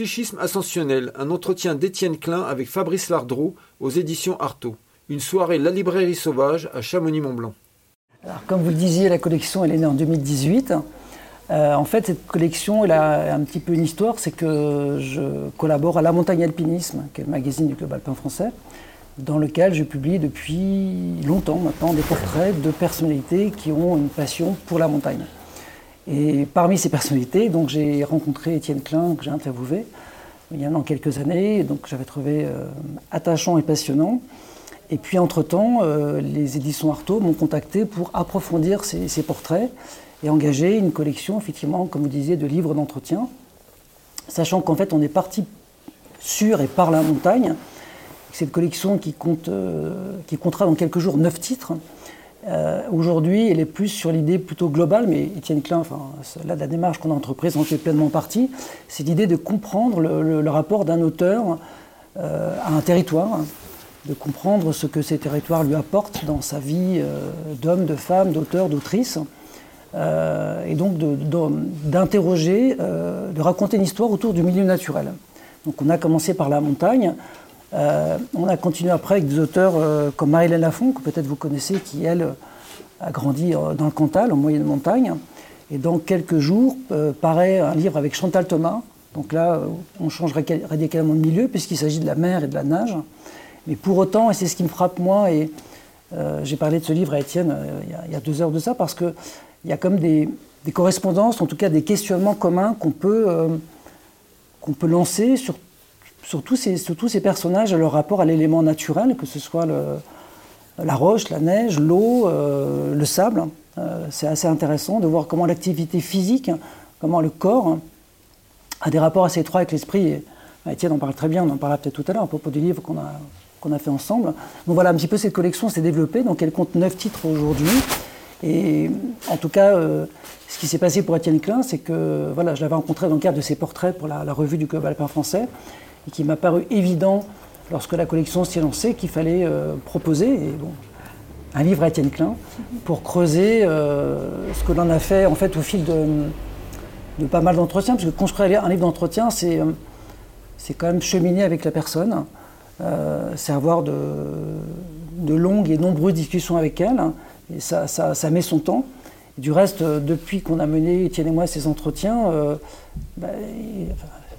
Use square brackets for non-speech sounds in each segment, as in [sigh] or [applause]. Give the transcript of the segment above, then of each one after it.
Psychisme ascensionnel, un entretien d'Étienne Klein avec Fabrice Lardreau aux éditions Artaud. Une soirée La Librairie Sauvage à Chamonix-Mont-Blanc. Comme vous le disiez, la collection elle est née en 2018. Euh, en fait, cette collection, elle a un petit peu une histoire, c'est que je collabore à La Montagne Alpinisme, qui est le magazine du Club Alpin français, dans lequel je publie depuis longtemps maintenant des portraits de personnalités qui ont une passion pour la montagne. Et parmi ces personnalités, donc j'ai rencontré Étienne Klein, que j'ai interviewé il y a quelques années, donc j'avais trouvé euh, attachant et passionnant. Et puis entre-temps, euh, les éditions Artaud m'ont contacté pour approfondir ces, portraits et engager une collection, effectivement, comme vous disiez, de livres d'entretien, sachant qu'en fait on est parti sur et par la montagne. C'est une collection qui, compte, euh, qui comptera dans quelques jours neuf titres. Euh, aujourd'hui, elle est plus sur l'idée plutôt globale, mais Étienne Klein, enfin, là, la démarche qu'on a entreprise en fait pleinement partie, c'est l'idée de comprendre le, rapport d'un auteur euh, à un territoire, de comprendre ce que ces territoires lui apportent dans sa vie euh, d'homme, de femme, d'auteur, d'autrice, et donc d'interroger, de, raconter une histoire autour du milieu naturel. Donc on a commencé par la montagne, euh, on a continué après avec des auteurs euh, comme Marie-Hélène Lafont, que peut-être vous connaissez, qui, elle, a grandi euh, dans le Cantal, en moyenne montagne. Et dans quelques jours, paraît un livre avec Chantal Thomas. Donc là, on change radicalement de milieu, puisqu'il s'agit de la mer et de la nage. Mais pour autant, et c'est ce qui me frappe moi, et j'ai parlé de ce livre à Étienne il y, a, deux heures de ça, parce qu'il y a comme des, des, correspondances, en tout cas des questionnements communs qu'on peut, peut lancer sur sur tous ces, personnages et leur rapport à l'élément naturel, que ce soit la roche, la neige, l'eau, euh, le sable. Euh, c'est assez intéressant de voir comment l'activité physique, comment le corps a des rapports assez étroits avec l'esprit. Et Étienne en parle très bien, on en parlera peut-être tout à l'heure à propos du livre qu'on a, fait ensemble. Donc voilà, un petit peu cette collection s'est développée, donc elle compte neuf titres aujourd'hui. Et en tout cas, euh, ce qui s'est passé pour Étienne Klein, c'est que voilà, je l'avais rencontré dans le cadre de ses portraits pour la revue du Club Alpin français et qui m'a paru évident lorsque la collection s'est lancée qu'il fallait euh, proposer un livre à Étienne Klein pour creuser euh, ce que l'on a fait en fait au fil de, pas mal d'entretiens, parce que construire un livre d'entretien, c'est euh, c'est quand même cheminer avec la personne, c'est avoir de, de, longues et nombreuses discussions avec elle, et ça, ça, met son temps. du reste, depuis qu'on a mené, Étienne et moi, ces entretiens, bah,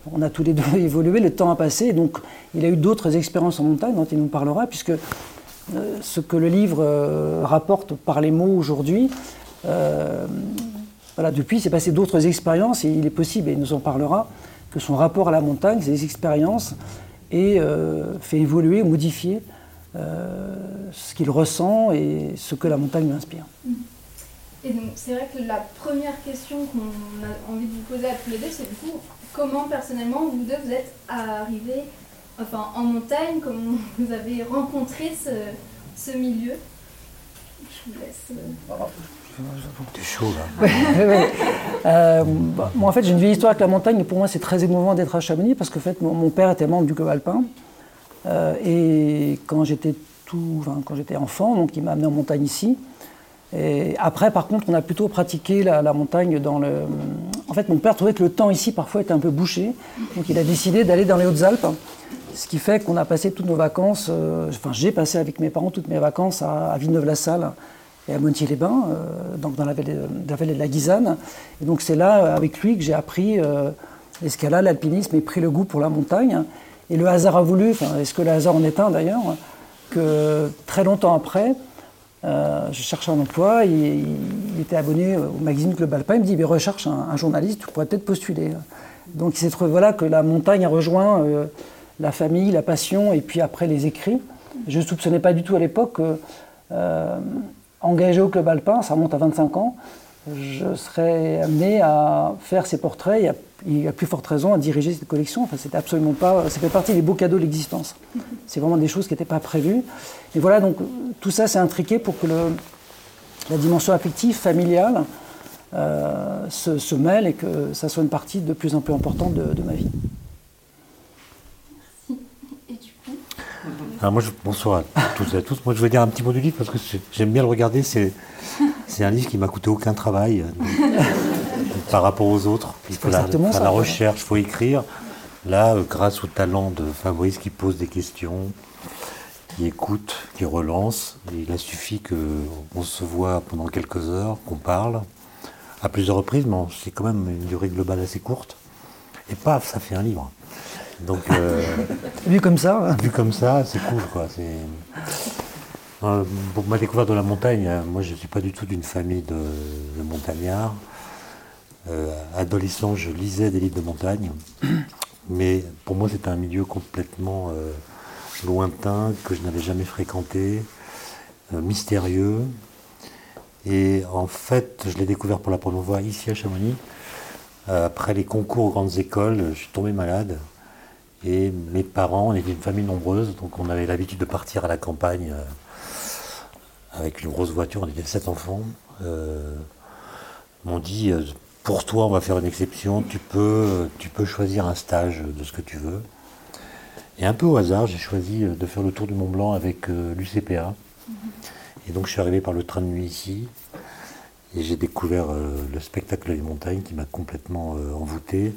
on a tous les deux [laughs] évolué, le temps a passé, donc il a eu d'autres expériences en montagne dont il nous parlera, puisque euh, ce que le livre euh, rapporte par les mots aujourd'hui, euh, voilà, depuis, s'est passé d'autres expériences, et il est possible, et il nous en parlera, que son rapport à la montagne, ses expériences, ait fait évoluer, modifier ce qu'il ressent et ce que la montagne lui inspire. Et donc, c'est vrai que la première question qu'on a envie de vous poser à tous les deux, c'est du coup, comment personnellement vous deux vous êtes arrivés enfin, en montagne, comment [laughs] vous avez rencontré ce, milieu? Je vous laisse. T'es chaud là. [laughs] Euh, bah, moi en fait j'ai une vieille histoire avec la montagne. Et pour moi c'est très émouvant d'être à Chamonix parce que en fait mon, père était membre du club alpin. Euh, et quand j'étais tout, enfin, quand j'étais enfant donc il m'a amené en montagne ici après, par contre, on a plutôt pratiqué la, montagne dans le. En fait, mon père trouvait que le temps ici parfois était un peu bouché, donc il a décidé d'aller dans les Hautes-Alpes, ce qui fait qu'on a passé toutes nos vacances. Euh, enfin, j'ai passé avec mes parents toutes mes vacances à, Villeneuve-la-Salle et à Montier-les-Bains, euh, donc dans la vallée, de, la Guisane. Et donc c'est là, avec lui, que j'ai appris euh, l'escalade, l'alpinisme et pris le goût pour la montagne. Et le hasard a voulu, enfin, est-ce que le hasard en est un d'ailleurs, que très longtemps après, euh, je cherchais un emploi, il, était abonné au magazine Club Alpin, il me dit mais recherche un, journaliste, tu pourrais peut-être postuler. Donc il s'est trouvé voilà, que la montagne a rejoint euh, la famille, la passion et puis après les écrits. Je ne soupçonnais pas du tout à l'époque que euh, engagé au Club Alpin, ça remonte à 25 ans, je serais amené à faire ces portraits et il y a plus forte raison à diriger cette collection. Enfin, c'était absolument pas. Ça fait partie des beaux cadeaux de l'existence. C'est vraiment des choses qui n'étaient pas prévues. Et voilà, donc tout ça s'est intriqué pour que le, la dimension affective, familiale, euh, se, mêle et que ça soit une partie de plus en plus importante de, ma vie. Merci. Et du coup Alors moi, je, Bonsoir à toutes et à tous. Moi, je vais dire un petit mot du livre parce que j'aime bien le regarder. C'est, c'est un livre qui m'a coûté aucun travail [laughs] par rapport aux autres. Il faut la, la recherche, il faut écrire. Là, euh, grâce au talent de Fabrice qui pose des questions, qui écoute, qui relance, il a suffi qu'on se voit pendant quelques heures, qu'on parle, à plusieurs reprises, mais c'est quand même une durée globale assez courte. Et paf, ça fait un livre. Donc, euh, [laughs] vu comme ça. Hein. Vu comme ça, c'est cool, quoi. Euh, pour ma découverte de la montagne, euh, moi je ne suis pas du tout d'une famille de, montagnards. adolescent, je lisais des livres de montagne, [clears throat] mais pour moi c'était un milieu complètement lointain que je n'avais jamais fréquenté, mystérieux. Et en fait, je l'ai découvert pour la première fois ici à Chamonix. après les concours aux grandes écoles, je suis tombé malade. Et mes parents, on était une famille nombreuse, donc on avait l'habitude de partir à la campagne euh, avec une grosse voiture, on était sept enfants. Euh, m'ont dit, euh, pour toi, on va faire une exception, tu peux, tu peux choisir un stage de ce que tu veux. Et un peu au hasard, j'ai choisi de faire le tour du Mont Blanc avec l'UCPA. Mhm. Et donc je suis arrivé par le train de nuit ici. Et j'ai découvert le spectacle des montagnes qui m'a complètement envoûté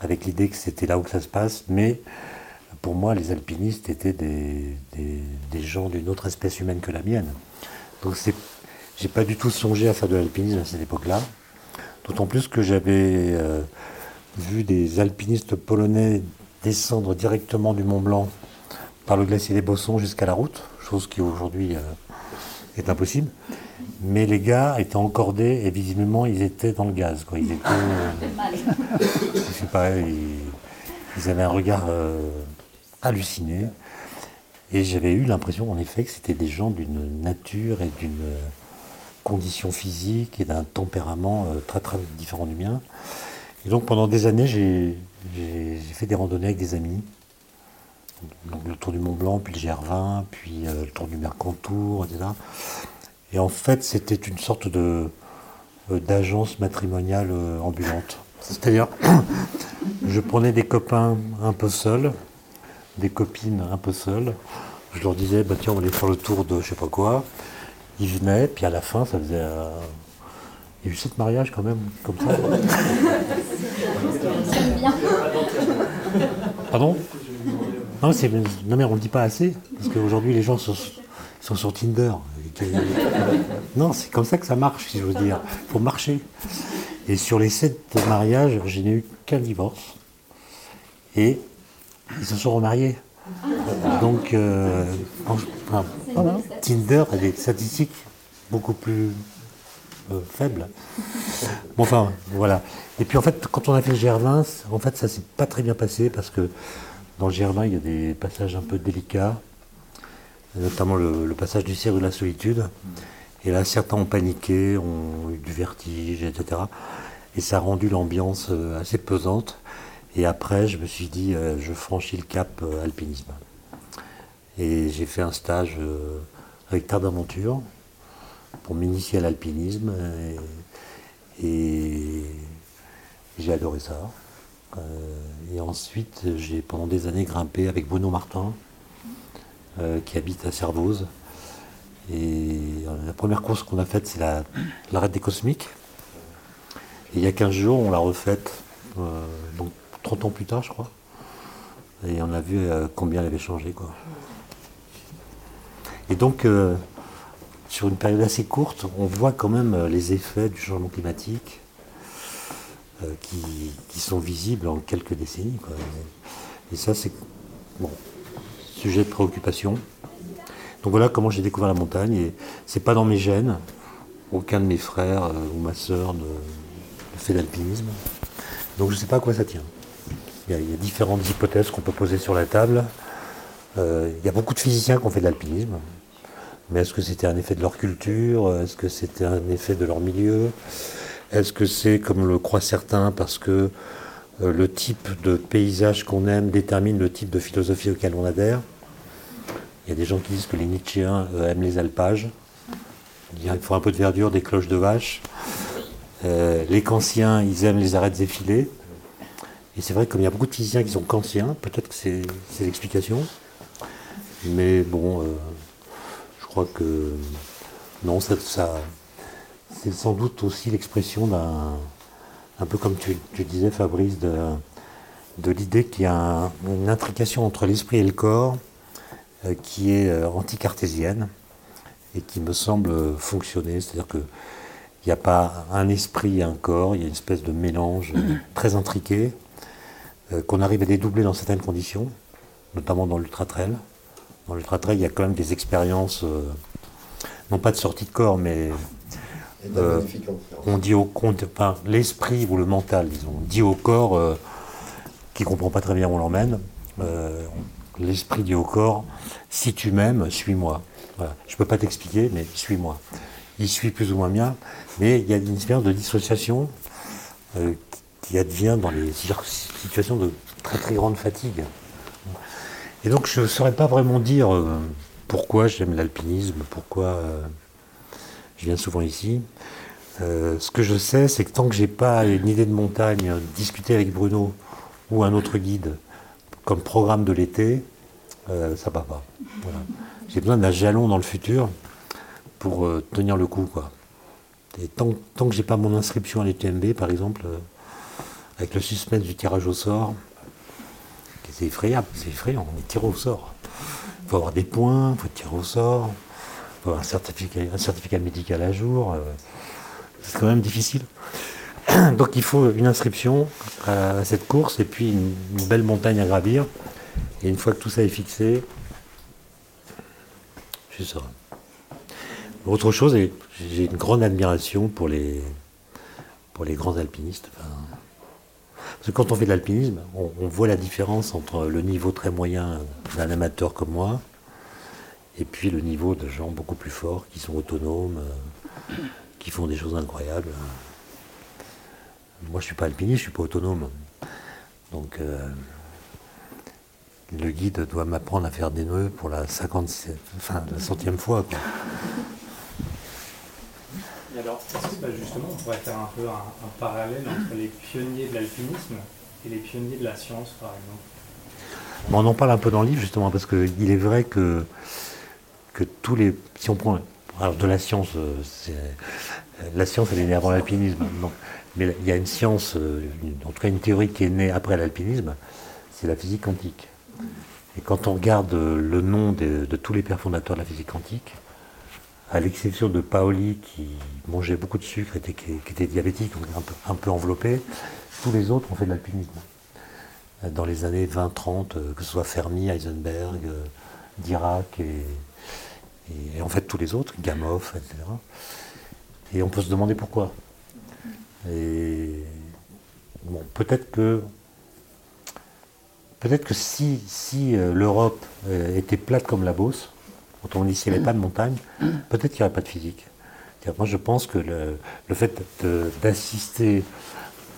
avec l'idée que c'était là où ça se passe, mais pour moi, les alpinistes étaient des, gens d'une autre espèce humaine que la mienne. Donc j'ai pas du tout songé à faire de l'alpinisme à cette époque-là, d'autant plus que j'avais euh, vu des alpinistes polonais descendre directement du Mont Blanc par le glacier des Bossons jusqu'à la route, chose qui aujourd'hui euh, est impossible. Mais les gars étaient encordés et visiblement ils étaient dans le gaz. Quoi. Ils étaient. [laughs] je sais pas, ils, avaient un regard euh, halluciné. Et j'avais eu l'impression en effet que c'était des gens d'une nature et d'une euh, condition physique et d'un tempérament euh, très très différent du mien. Et donc pendant des années, j'ai fait des randonnées avec des amis. Donc, le tour du Mont Blanc, puis le GR20, puis le tour du Mercantour, etc. Et en fait, c'était une sorte de euh, d'agence matrimoniale euh, ambulante. C'est-à-dire, [coughs] je prenais des copains un peu seuls, des copines un peu seules. Je leur disais, bah tiens, on va aller faire le tour de je sais pas quoi. Ils venaient, puis à la fin, ça faisait. Il y a eu sept mariages quand même, comme ça. Pardon? Non, non, mais on ne le dit pas assez, parce qu'aujourd'hui les gens sont, sont sur Tinder. Non, c'est comme ça que ça marche, si je veux dire. Il faut marcher. Et sur les sept mariages, je n'ai eu qu'un divorce. Et ils se sont remariés. Donc, euh, Tinder a des statistiques beaucoup plus euh, faibles. Bon, enfin, voilà. Et puis, en fait, quand on a fait le GR20, en fait, ça s'est pas très bien passé parce que dans le GR20, il y a des passages un peu délicats notamment le, passage du ciel de la solitude. Et là, certains ont paniqué, ont eu du vertige, etc. Et ça a rendu l'ambiance euh, assez pesante. Et après, je me suis dit, euh, je franchis le cap euh, alpinisme. Et j'ai fait un stage avec Terre d'Aventure pour m'initier à l'alpinisme. Et, j'ai adoré ça. et ensuite, j'ai pendant des années grimpé avec Bruno Martin euh, qui habite à Servoz. Et euh, la première course qu'on a faite, c'est la, des cosmiques. Et il y a 15 jours, on l'a refaite, euh, 30 ans plus tard, je crois. Et on a vu combien elle avait changé. Quoi. Et donc, sur une période assez courte, on voit quand même les effets du changement climatique qui, sont visibles en quelques décennies. Quoi. Et ça, c'est. Bon, sujet de préoccupation. Donc voilà comment j'ai découvert la montagne. Et c'est pas dans mes gènes. Aucun de mes frères euh, ou ma soeur ne, fait d'alpinisme. Donc je ne sais pas à quoi ça tient. Il y, a, différentes hypothèses qu'on peut poser sur la table. Euh, il y a beaucoup de physiciens qui ont fait de l'alpinisme. Mais est-ce que c'était un effet de leur culture? Est-ce que c'était un effet de leur milieu? Est-ce que c'est, comme le croient certains, parce que euh, le type de paysage qu'on aime détermine le type de philosophie auquel on adhère? Il y a des gens qui disent que les Nietzschéens euh, aiment les alpages. Il faut un peu de verdure, des cloches de vache. Euh, les kantiens, ils aiment les arêtes effilées. Et c'est vrai, comme il y a beaucoup de physiciens qui sont kantiens, peut-être que c'est l'explication. Mais bon, euh, je crois que non, ça, c'est sans doute aussi l'expression d'un, un peu comme tu, disais Fabrice, de l'idée qu'il y a une intrication entre l'esprit et le corps euh, qui est euh, anti-cartésienne et qui me semble fonctionner. C'est-à-dire qu'il n'y a pas un esprit et un corps, il y a une espèce de mélange [clears throat] très intriqué qu'on arrive à dédoubler dans certaines conditions, notamment dans l'ultra-trail. Dans l'ultra-trail, il y a quand même des expériences, non pas de sortie de corps, mais euh, on dit au compte, enfin, l'esprit ou le mental, disons, on dit au corps euh, qui comprend pas très bien où on l'emmène. Euh, l'esprit dit au corps, si tu m'aimes, suis-moi. Voilà. Je peux pas t'expliquer, mais suis-moi. Il suit plus ou moins bien, mais il y a une expérience de dissociation qui advient dans les situations de très très grande fatigue. Et donc je ne saurais pas vraiment dire pourquoi j'aime l'alpinisme, pourquoi je viens souvent ici. Euh, ce que je sais, c'est que tant que j'ai pas une idée de montagne, discuter avec Bruno ou un autre guide comme programme de l'été, euh, ça va pas. J'ai besoin d'un jalon dans le futur pour euh, tenir le coup. Quoi. Et tant, tant que j'ai pas mon inscription à l'ETMB, par exemple, avec le suspense du tirage au sort, c'est effrayable, c'est effrayant, on est tiré au sort. Il faut avoir des points, il faut tirer au sort un certificat, un certificat médical à jour. Euh, c'est quand même difficile. [clears throat] Donc il faut une inscription à cette course et puis une, belle montagne à gravir. Et une fois que tout ça est fixé, je serai. Autre chose, j'ai une grande admiration pour les grands alpinistes. Parce que quand on fait de l'alpinisme, on, voit la différence entre le niveau très moyen d'un amateur comme moi et puis le niveau de gens beaucoup plus forts, qui sont autonomes, euh, qui font des choses incroyables. Moi, je ne suis pas alpiniste, je ne suis pas autonome. Donc, euh, le guide doit m'apprendre à faire des nœuds pour la, 50, enfin, la centième fois alors, bah, on pourrait faire un peu un, parallèle entre les pionniers de l'alpinisme et les pionniers de la science, par exemple On en parle un peu dans le livre, justement, parce qu'il est vrai que que tous les. Si on prend. Alors, de la science, euh, la science, elle est née avant l'alpinisme. Mais il y a une science, euh, en tout cas une théorie qui est née après l'alpinisme, c'est la physique quantique. Et quand on regarde euh, le nom de, tous les pères fondateurs de la physique quantique, à l'exception de Paoli qui mangeait beaucoup de sucre, et qui, était diabétique, un peu, un peu enveloppé, tous les autres ont fait de l'alpinisme. Dans les années 20-30, que ce soit Fermi, Heisenberg, Dirac et, en fait tous les autres, Gamow, etc. Et on peut se demander pourquoi. Et bon, peut-être que peut-être que si, si euh, l'Europe euh, était plate comme la Beauce, quand on dit s'il n'y avait pas de montagne, peut-être qu'il n'y aurait pas de physique. Moi, je pense que le, fait d'assister,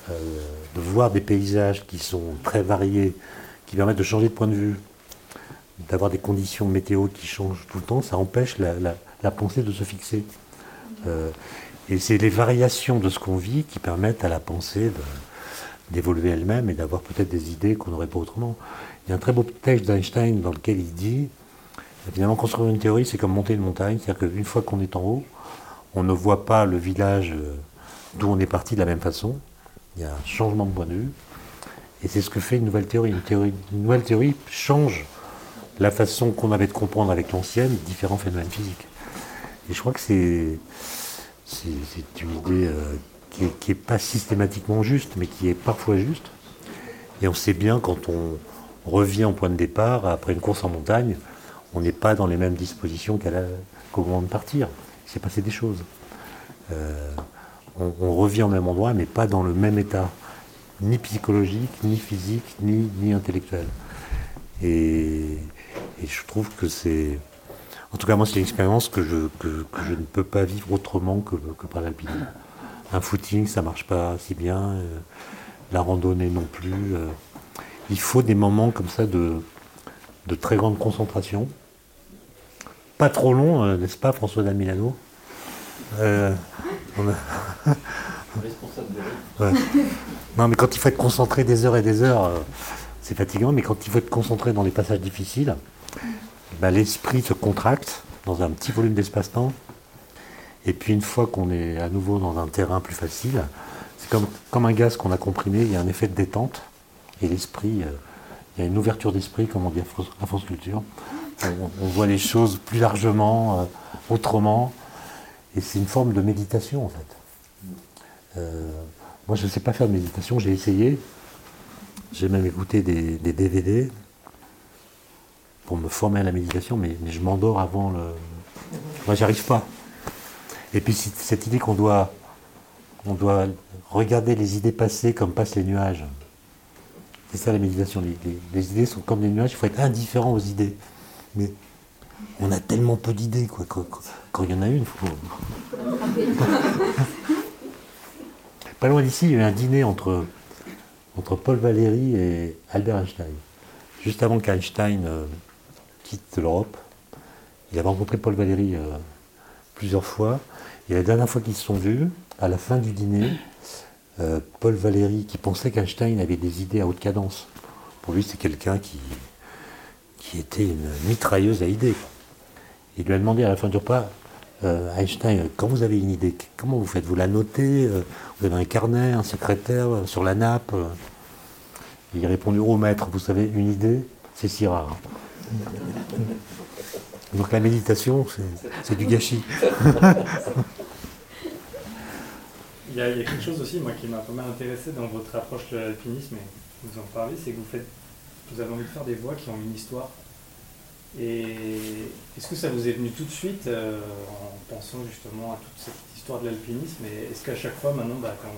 euh, de voir des paysages qui sont très variés, qui permettent de changer de point de vue, d'avoir des conditions météo qui changent tout le temps, ça empêche la, pensée de se fixer. Euh, et c'est les variations de ce qu'on vit qui permettent à la pensée d'évoluer elle-même et d'avoir peut-être des idées qu'on n'aurait pas autrement. Il y a un très beau texte d'Einstein dans lequel il dit, finalement construire une théorie c'est comme monter une montagne, c'est-à-dire qu'une fois qu'on est en haut, on ne voit pas le village euh, d'où on est parti de la même façon, il y a un changement de point de vue, et c'est ce que fait une nouvelle théorie. Une, théorie, une nouvelle théorie change la façon qu'on avait de comprendre avec l'ancienne différents phénomènes physiques. Et je crois que c'est, c'est, une idée euh, qui n'est pas systématiquement juste, mais qui est parfois juste. Et on sait bien quand on revient au point de départ, après une course en montagne, on n'est pas dans les mêmes dispositions qu'au moment de partir. Il s'est passé des choses. Euh, on, revient au même endroit, mais pas dans le même état, ni psychologique, ni physique, ni, intellectuel. Et, je trouve que c'est. En tout cas, moi, c'est une expérience que je, que, je ne peux pas vivre autrement que, que par l'alpinisme. Un footing, ça marche pas si bien. Euh, la randonnée non plus. Euh. il faut des moments comme ça de, de très grande concentration. Pas trop long, euh, n'est-ce pas, François Damilano on [laughs] Non, mais quand il faut être concentré des heures et des heures, c'est fatigant, mais quand il faut être concentré dans les passages difficiles, bah, l'esprit se contracte dans un petit volume d'espace-temps. Et puis une fois qu'on est à nouveau dans un terrain plus facile, c'est comme, comme un gaz qu'on a comprimé, il y a un effet de détente. et l'esprit. euh, il y a une ouverture d'esprit, comme on dit à France Culture. On, voit les choses plus largement, euh, autrement. Et c'est une forme de méditation, en fait. Euh, moi, je ne sais pas faire de méditation, j'ai essayé. J'ai même écouté des, DVD pour me former à la méditation, mais, je m'endors avant le. Moi, j'y arrive pas. Et puis, cette idée qu'on doit, regarder les idées passées comme passent les nuages. C'est ça la méditation. Les idées sont comme des nuages, il faut être indifférent aux idées. Mais on a tellement peu d'idées, quoi. Quand, il y en a une, faut. [laughs] Pas loin d'ici, il y a eu un dîner entre, entre Paul Valéry et Albert Einstein. Juste avant qu'Einstein euh, quitte l'Europe, il avait rencontré Paul Valéry euh, plusieurs fois. Et la dernière fois qu'ils se sont vus, à la fin du dîner, euh, Paul Valéry, qui pensait qu'Einstein avait des idées à haute cadence, pour lui c'est quelqu'un qui, qui était une mitrailleuse à idées. Il lui a demandé à la fin du repas, euh, Einstein, quand vous avez une idée, comment vous faites Vous la notez euh, Vous avez un carnet, un secrétaire euh, sur la nappe Il a répondu, oh maître, vous savez, une idée, c'est si rare. Donc la méditation, c'est- du gâchis. [laughs] Il y, a, quelque chose aussi, moi, qui m'a pas mal intéressé dans votre approche de l'alpinisme, vous en parlez, c'est que vous faites, vous avez envie de faire des voies qui ont une histoire. Et est-ce que ça vous est venu tout de suite euh, en pensant justement à toute cette histoire de l'alpinisme? Et est-ce qu'à chaque fois, maintenant, bah, quand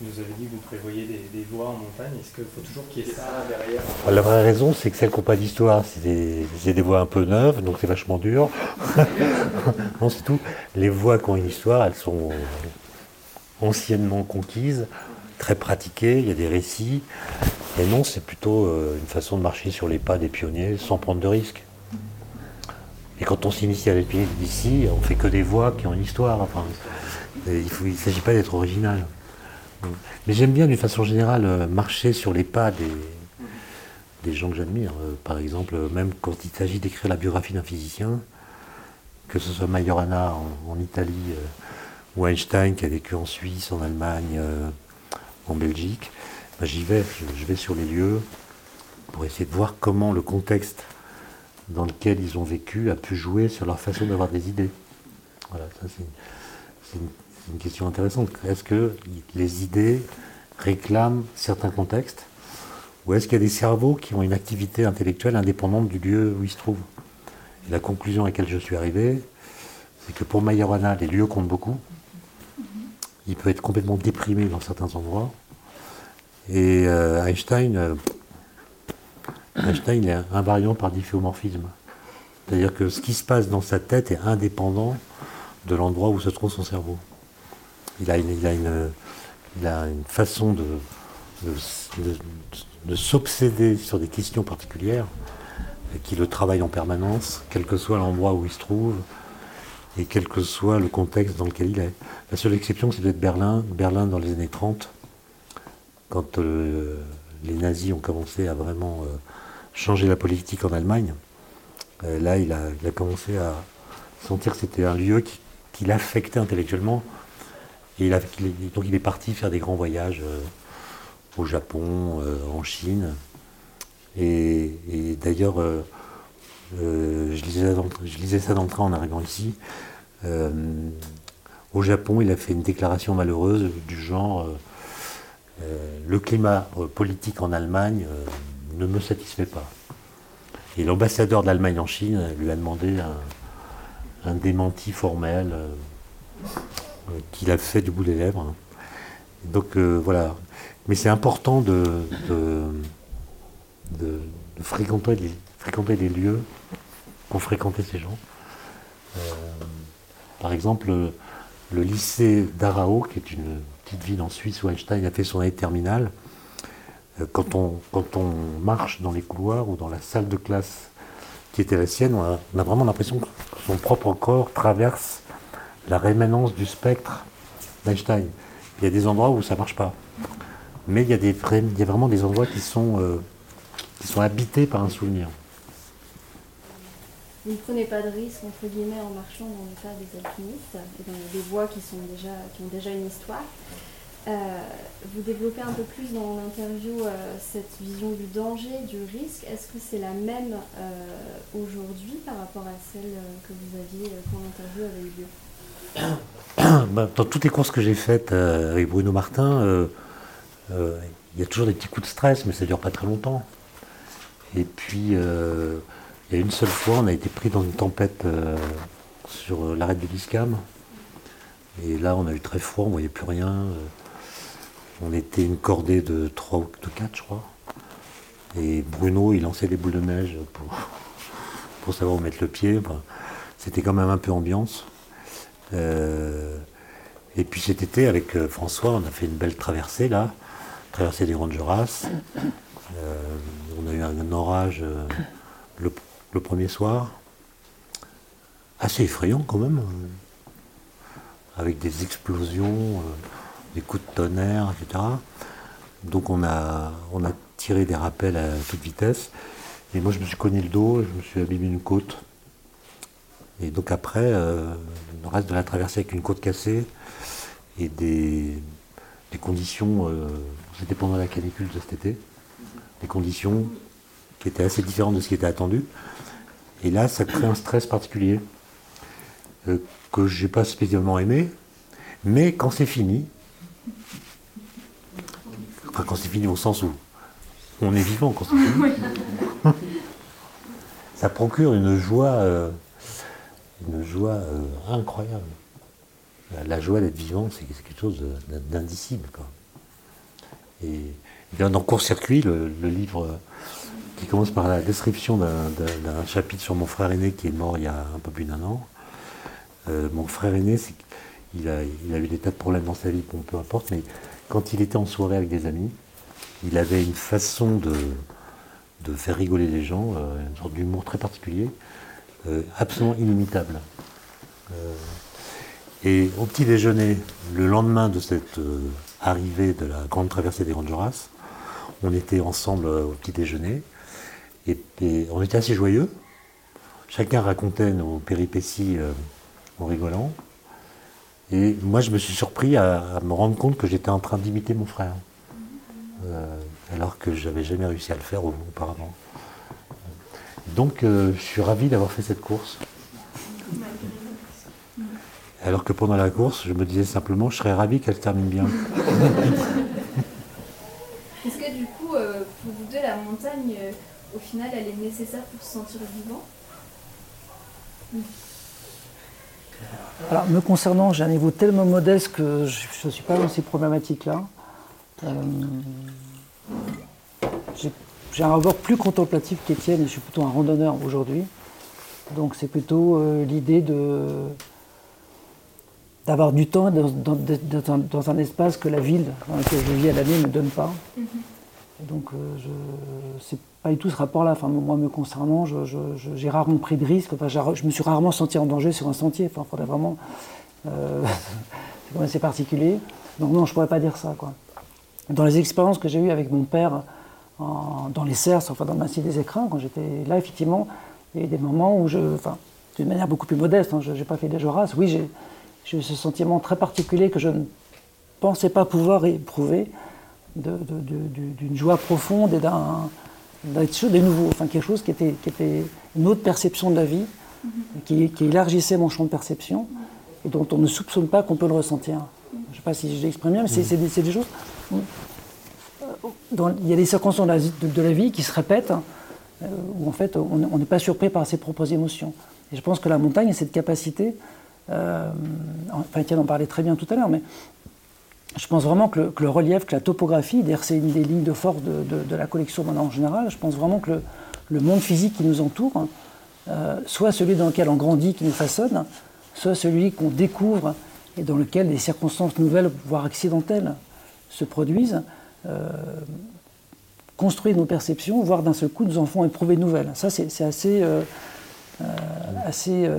vous nous avez dit que vous prévoyez des, des voies en montagne, est-ce qu'il faut toujours qu'il y ait ça derrière La vraie raison, c'est que celles qui n'ont pas d'histoire, c'est des, c'est des voies un peu neuves, donc c'est vachement dur. [laughs] non, c'est tout. Les voies qui ont une histoire, elles sont anciennement conquises, très pratiquées, il y a des récits. Et non, c'est plutôt euh, une façon de marcher sur les pas des pionniers sans prendre de risques. Et quand on s'initie à l'alpinisme d'ici, on fait que des voies qui ont une histoire. Il ne s'agit pas d'être original. Mais j'aime bien d'une façon générale euh, marcher sur les pas des, des gens que j'admire. Euh, par exemple, même quand il s'agit d'écrire la biographie d'un physicien, que ce soit Majorana en, Italie ou Einstein qui a vécu en Suisse, en Allemagne, en Belgique, j'y vais, je, vais sur les lieux pour essayer de voir comment le contexte dans lequel ils ont vécu a pu jouer sur leur façon d'avoir des idées. Voilà, ça c'est une, question intéressante. Est-ce que les idées réclament certains contextes ou est-ce qu'il y a des cerveaux qui ont une activité intellectuelle indépendante du lieu où ils se trouvent? La conclusion à laquelle je suis arrivé, c'est que pour Majorana, les lieux comptent beaucoup. Il peut être complètement déprimé dans certains endroits. Et euh, Einstein, euh, Einstein est invariant par difféomorphisme. C'est-à-dire que ce qui se passe dans sa tête est indépendant de l'endroit où se trouve son cerveau. Il a une, il a une, il a une façon de, de, de- de s'obséder sur des questions particulières qui le travaille en permanence, quel que soit l'endroit où il se trouve et quel que soit le contexte dans lequel il est. La seule exception, c'est peut-être Berlin, Berlin dans les années 30, quand euh, les nazis ont commencé à vraiment euh, changer la politique en Allemagne. Euh, là, il a, commencé à sentir que c'était un lieu qui, qui l'affectait intellectuellement. Et donc il est parti faire des grands voyages au Japon, en Chine. Et, d'ailleurs, je, lisais je lisais ça dans le train en arrivant ici. Au Japon, il a fait une déclaration malheureuse du genre le climat euh, politique en Allemagne euh, ne me satisfait pas. Et l'ambassadeur de l'Allemagne en Chine euh, lui a demandé un, démenti formel euh, euh, qu'il a fait du bout des lèvres. Donc euh, voilà. Mais c'est important de, fréquenter, les, lieux qu'ont fréquenté ces gens. Euh, par exemple, le, le lycée d'Arao, qui est une petite ville en Suisse où Einstein a fait son année terminale, euh, quand on, quand on marche dans les couloirs ou dans la salle de classe qui était la sienne, on a, vraiment l'impression que son propre corps traverse la rémanence du spectre d'Einstein. Il y a des endroits où ça ne marche pas. Mais il y, a des il y a vraiment des endroits qui sont, euh, qui sont habités par un souvenir. Vous ne prenez pas de risque, entre guillemets, en marchant dans le tas des alpinistes et dans des voies qui, sont déjà, qui ont déjà une histoire. Euh, vous développez un peu plus dans l'interview cette vision du danger, du risque. Est-ce que c'est la même aujourd'hui par rapport à celle que vous aviez quand l'interview avait eu lieu? [coughs] Bah, dans toutes les courses que j'ai faites avec Bruno Martin, il y a toujours des petits coups de stress, mais ça ne dure pas très longtemps. Et puis, a une seule fois, on a été pris dans une tempête sur l'arrêt de l'ISCAM. Et là, on a eu très froid, on ne voyait plus rien. On était une cordée de 3 ou de 4, je crois. Et Bruno, il lançait des boules de neige pour, [laughs] pour savoir où mettre le pied. C'était quand même un peu ambiance. Euh, et puis cet été, avec euh, François, on a fait une belle traversée là, traversée des Grandes Jorasses. Euh, on a eu un orage le, premier soir, assez effrayant quand même, avec des explosions des coups de tonnerre, etc. Donc on a, on a tiré des rappels à toute vitesse. Et moi je me suis cogné le dos, je me suis abîmé une côte. Et donc après, euh, le reste de la traversée avec une côte cassée et des, conditions, euh, c'était pendant la canicule de cet été, des conditions qui étaient assez différentes de ce qui était attendu. Et là, ça crée un stress particulier euh, que je n'ai pas spécialement aimé, mais quand c'est fini, Enfin, quand c'est fini au sens où on est vivant quand c'est fini. [laughs] Ça procure une joie, euh, une joie euh, incroyable. La, joie d'être vivant, c'est quelque chose d'indicible. Et, dans Court-Circuit, le, livre qui commence par la description d'un chapitre sur mon frère aîné qui est mort il y a un peu plus d'un an. Euh, mon frère aîné, il a, il a eu des tas de problèmes dans sa vie, peu importe, mais quand il était en soirée avec des amis, il avait une façon de, faire rigoler les gens, euh, une sorte d'humour très particulier, euh, absolument inimitable. Et au petit déjeuner, le lendemain de cette arrivée de la grande traversée des Grandes on était ensemble au petit déjeuner et, on était assez joyeux. Chacun racontait nos péripéties en rigolant. Et moi, je me suis surpris à, me rendre compte que j'étais en train d'imiter mon frère. Euh, alors que je n'avais jamais réussi à le faire auparavant. Donc, euh, je suis ravi d'avoir fait cette course. Alors que pendant la course, je me disais simplement, je serais ravi qu'elle termine bien. [laughs] Est-ce que du coup, euh, pour vous deux, la montagne, au final, elle est nécessaire pour se sentir vivant alors, me concernant, j'ai un niveau tellement modeste que je ne suis pas dans ces problématiques-là. Euh, j'ai un rapport plus contemplatif qu'Étienne et je suis plutôt un randonneur aujourd'hui. Donc c'est plutôt euh, l'idée de d'avoir du temps dans, un, espace que la ville dans laquelle je vis à l'année ne donne pas. Mm-hmm. Donc euh, je, pas du tout ce rapport-là. Enfin, moi, me concernant, j'ai rarement pris de risques. Enfin, je me suis rarement senti en danger sur un sentier. Enfin, faudrait vraiment. Euh, [laughs] c'est assez particulier. Donc, non, je pourrais pas dire ça. Dans les expériences que j'ai eues avec mon père dans les cerfs, enfin dans le massif des écrins, quand j'étais là, effectivement, il y a eu des moments où je. Enfin, d'une manière beaucoup plus modeste, hein, je n'ai pas fait des Joras. Oui, j'ai eu ce sentiment très particulier que je ne pensais pas pouvoir éprouver d'une joie profonde et d'un d'être sûr des nouveaux, enfin quelque chose qui était, qui était une autre perception de la vie, mhm. qui, qui, élargissait mon champ de perception et dont on ne soupçonne pas qu'on peut le ressentir. Je ne sais pas si je l'exprime bien, mais c'est des, des, choses. Dans, il y a des circonstances de la, vie qui se répètent, euh, où en fait on n'est pas surpris par ses propres émotions. Et je pense que la montagne a cette capacité, euh, enfin Étienne en parlait très bien tout à l'heure, mais je pense vraiment que le, relief, que la topographie, d'ailleurs c'est une des lignes de force de, la collection en général, je pense vraiment que le, monde physique qui nous entoure, euh, soit celui dans lequel on grandit, qui nous façonne, soit celui qu'on découvre et dans lequel des circonstances nouvelles, voire accidentelles, se produisent, euh, construit nos perceptions, voire d'un seul coup nous en font éprouver de nouvelles. Ça c'est assez, euh, assez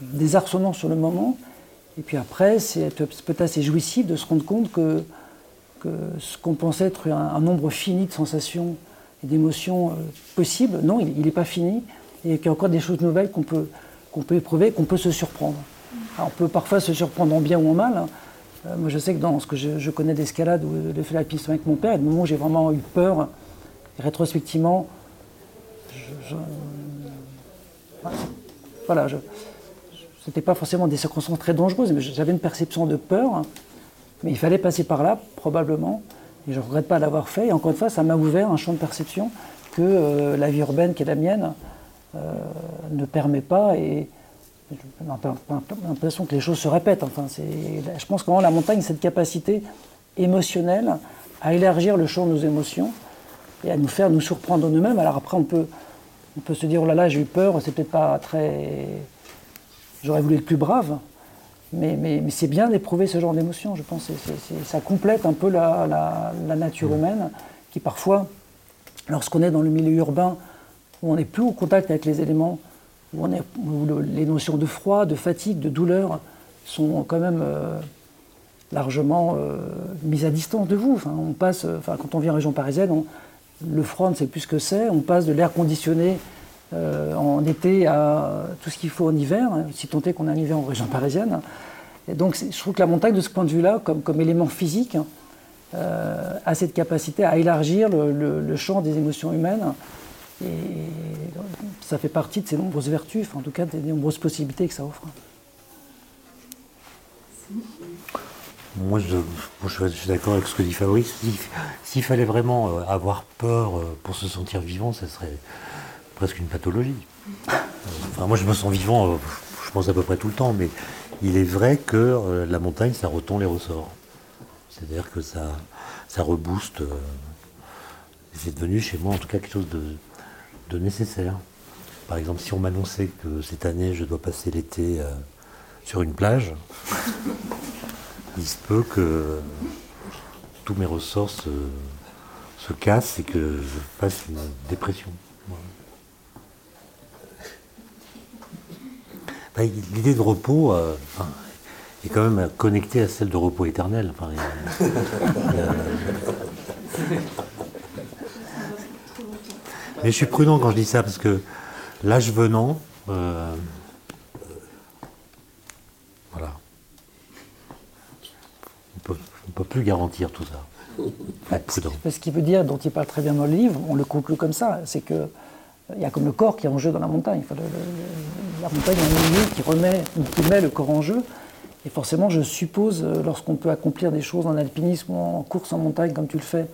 désarçonnant sur le moment, et puis après, c'est peut-être assez jouissif de se rendre compte que, ce qu'on pensait être un, nombre fini de sensations et d'émotions euh, possibles, non, il n'est pas fini. Et qu'il y a encore des choses nouvelles qu'on peut, peut éprouver, qu'on peut se surprendre. on peut parfois se surprendre en bien ou en mal. Hein. Euh, moi, je sais que dans ce que je, connais d'escalade ou de fait l'alpinisme avec mon père, et le moment où j'ai vraiment eu peur, rétrospectivement, je, voilà, je, c'était pas forcément des circonstances très dangereuses, mais j'avais une perception de peur. Mais il fallait passer par là, probablement. Et je ne regrette pas d'avoir fait. Et encore une fois, ça m'a ouvert un champ de perception que euh, la vie urbaine qui est la mienne euh, ne permet pas. Et j'ai l'impression que les choses se répètent. Enfin, je pense que la montagne, cette capacité émotionnelle à élargir le champ de nos émotions et à nous faire nous surprendre nous-mêmes. Alors après, on peut, on peut se dire, oh là là, j'ai eu peur, c'est peut-être pas très... J'aurais voulu être plus brave. Mais, mais, mais c'est bien d'éprouver ce genre d'émotion, je pense. ça complète un peu la, la, nature humaine qui parfois, lorsqu'on est dans le milieu urbain, où on n'est plus au contact avec les éléments, où, on est, les notions de froid, de fatigue, de douleur sont quand même euh, largement euh, mises à distance de vous. Enfin, on passe, enfin, quand on vient en région parisienne, le froid, on ne sait plus ce que c'est. On passe de l'air conditionné euh, en été à tout ce qu'il faut en hiver, hein, si tant est qu'on a un hiver en région parisienne. Et donc je trouve que la montagne, de ce point de vue-là, comme, élément physique, euh, a cette capacité à élargir le, champ des émotions humaines. Et ça fait partie de ses nombreuses vertus, en tout cas des nombreuses possibilités que ça offre. Moi, je, suis d'accord avec ce que dit Fabrice. S'il fallait vraiment euh, avoir peur pour se sentir vivant, ce serait presque une pathologie. Moi, je me sens vivant, euh, je pense à peu près tout le temps, mais il est vrai que euh, la montagne, ça retombe les ressorts. C'est-à-dire que ça, ça rebooste. Euh, c'est devenu chez moi, en tout cas, quelque chose de, nécessaire. Par exemple, si on m'annonçait que cette année, je dois passer l'été sur une plage, [laughs] il se peut que tous mes ressorts se, se cassent et que je fasse une dépression. Bah, l'idée de repos euh, est quand même connectée à celle de repos éternel. [laughs] Mais je suis prudent quand je dis ça parce que l'âge venant, euh, voilà, on ne peut plus garantir tout ça. Ce qui veut dire, dont il parle très bien dans le livre, on le conclut comme ça, c'est que il y a comme le corps qui est en jeu dans la montagne. la montagne est un milieu qui, remet, qui met le corps en jeu. Et forcément, je suppose, euh, lorsqu'on peut accomplir des choses en alpinisme ou en course en montagne comme tu le fais,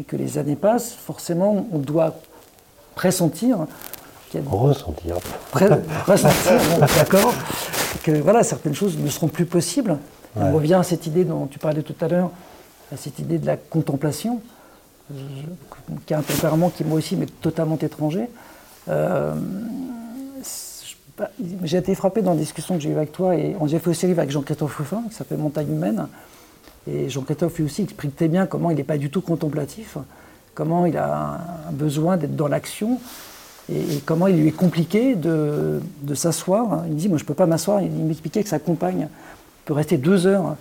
et que les années passent, forcément, on doit pressentir. Ressentir. ressentir, [laughs] d'accord. Que voilà, certaines choses ne seront plus possibles. On revient à cette idée dont tu parlais tout à l'heure, à cette idée de la contemplation qui a un tempérament qui moi aussi m'est totalement étranger. Euh, j'ai été frappé dans la discussion que j'ai eue avec toi et j'ai fait aussi avec Jean-Christophe Ruffin qui s'appelle Montagne humaine. Et Jean-Christophe lui aussi explique très bien comment il n'est pas du tout contemplatif, comment il a un besoin d'être dans l'action et, comment il lui est compliqué de, s'asseoir. Il me dit Moi je ne peux pas m'asseoir. Il m'expliquait que sa compagne peut rester deux heures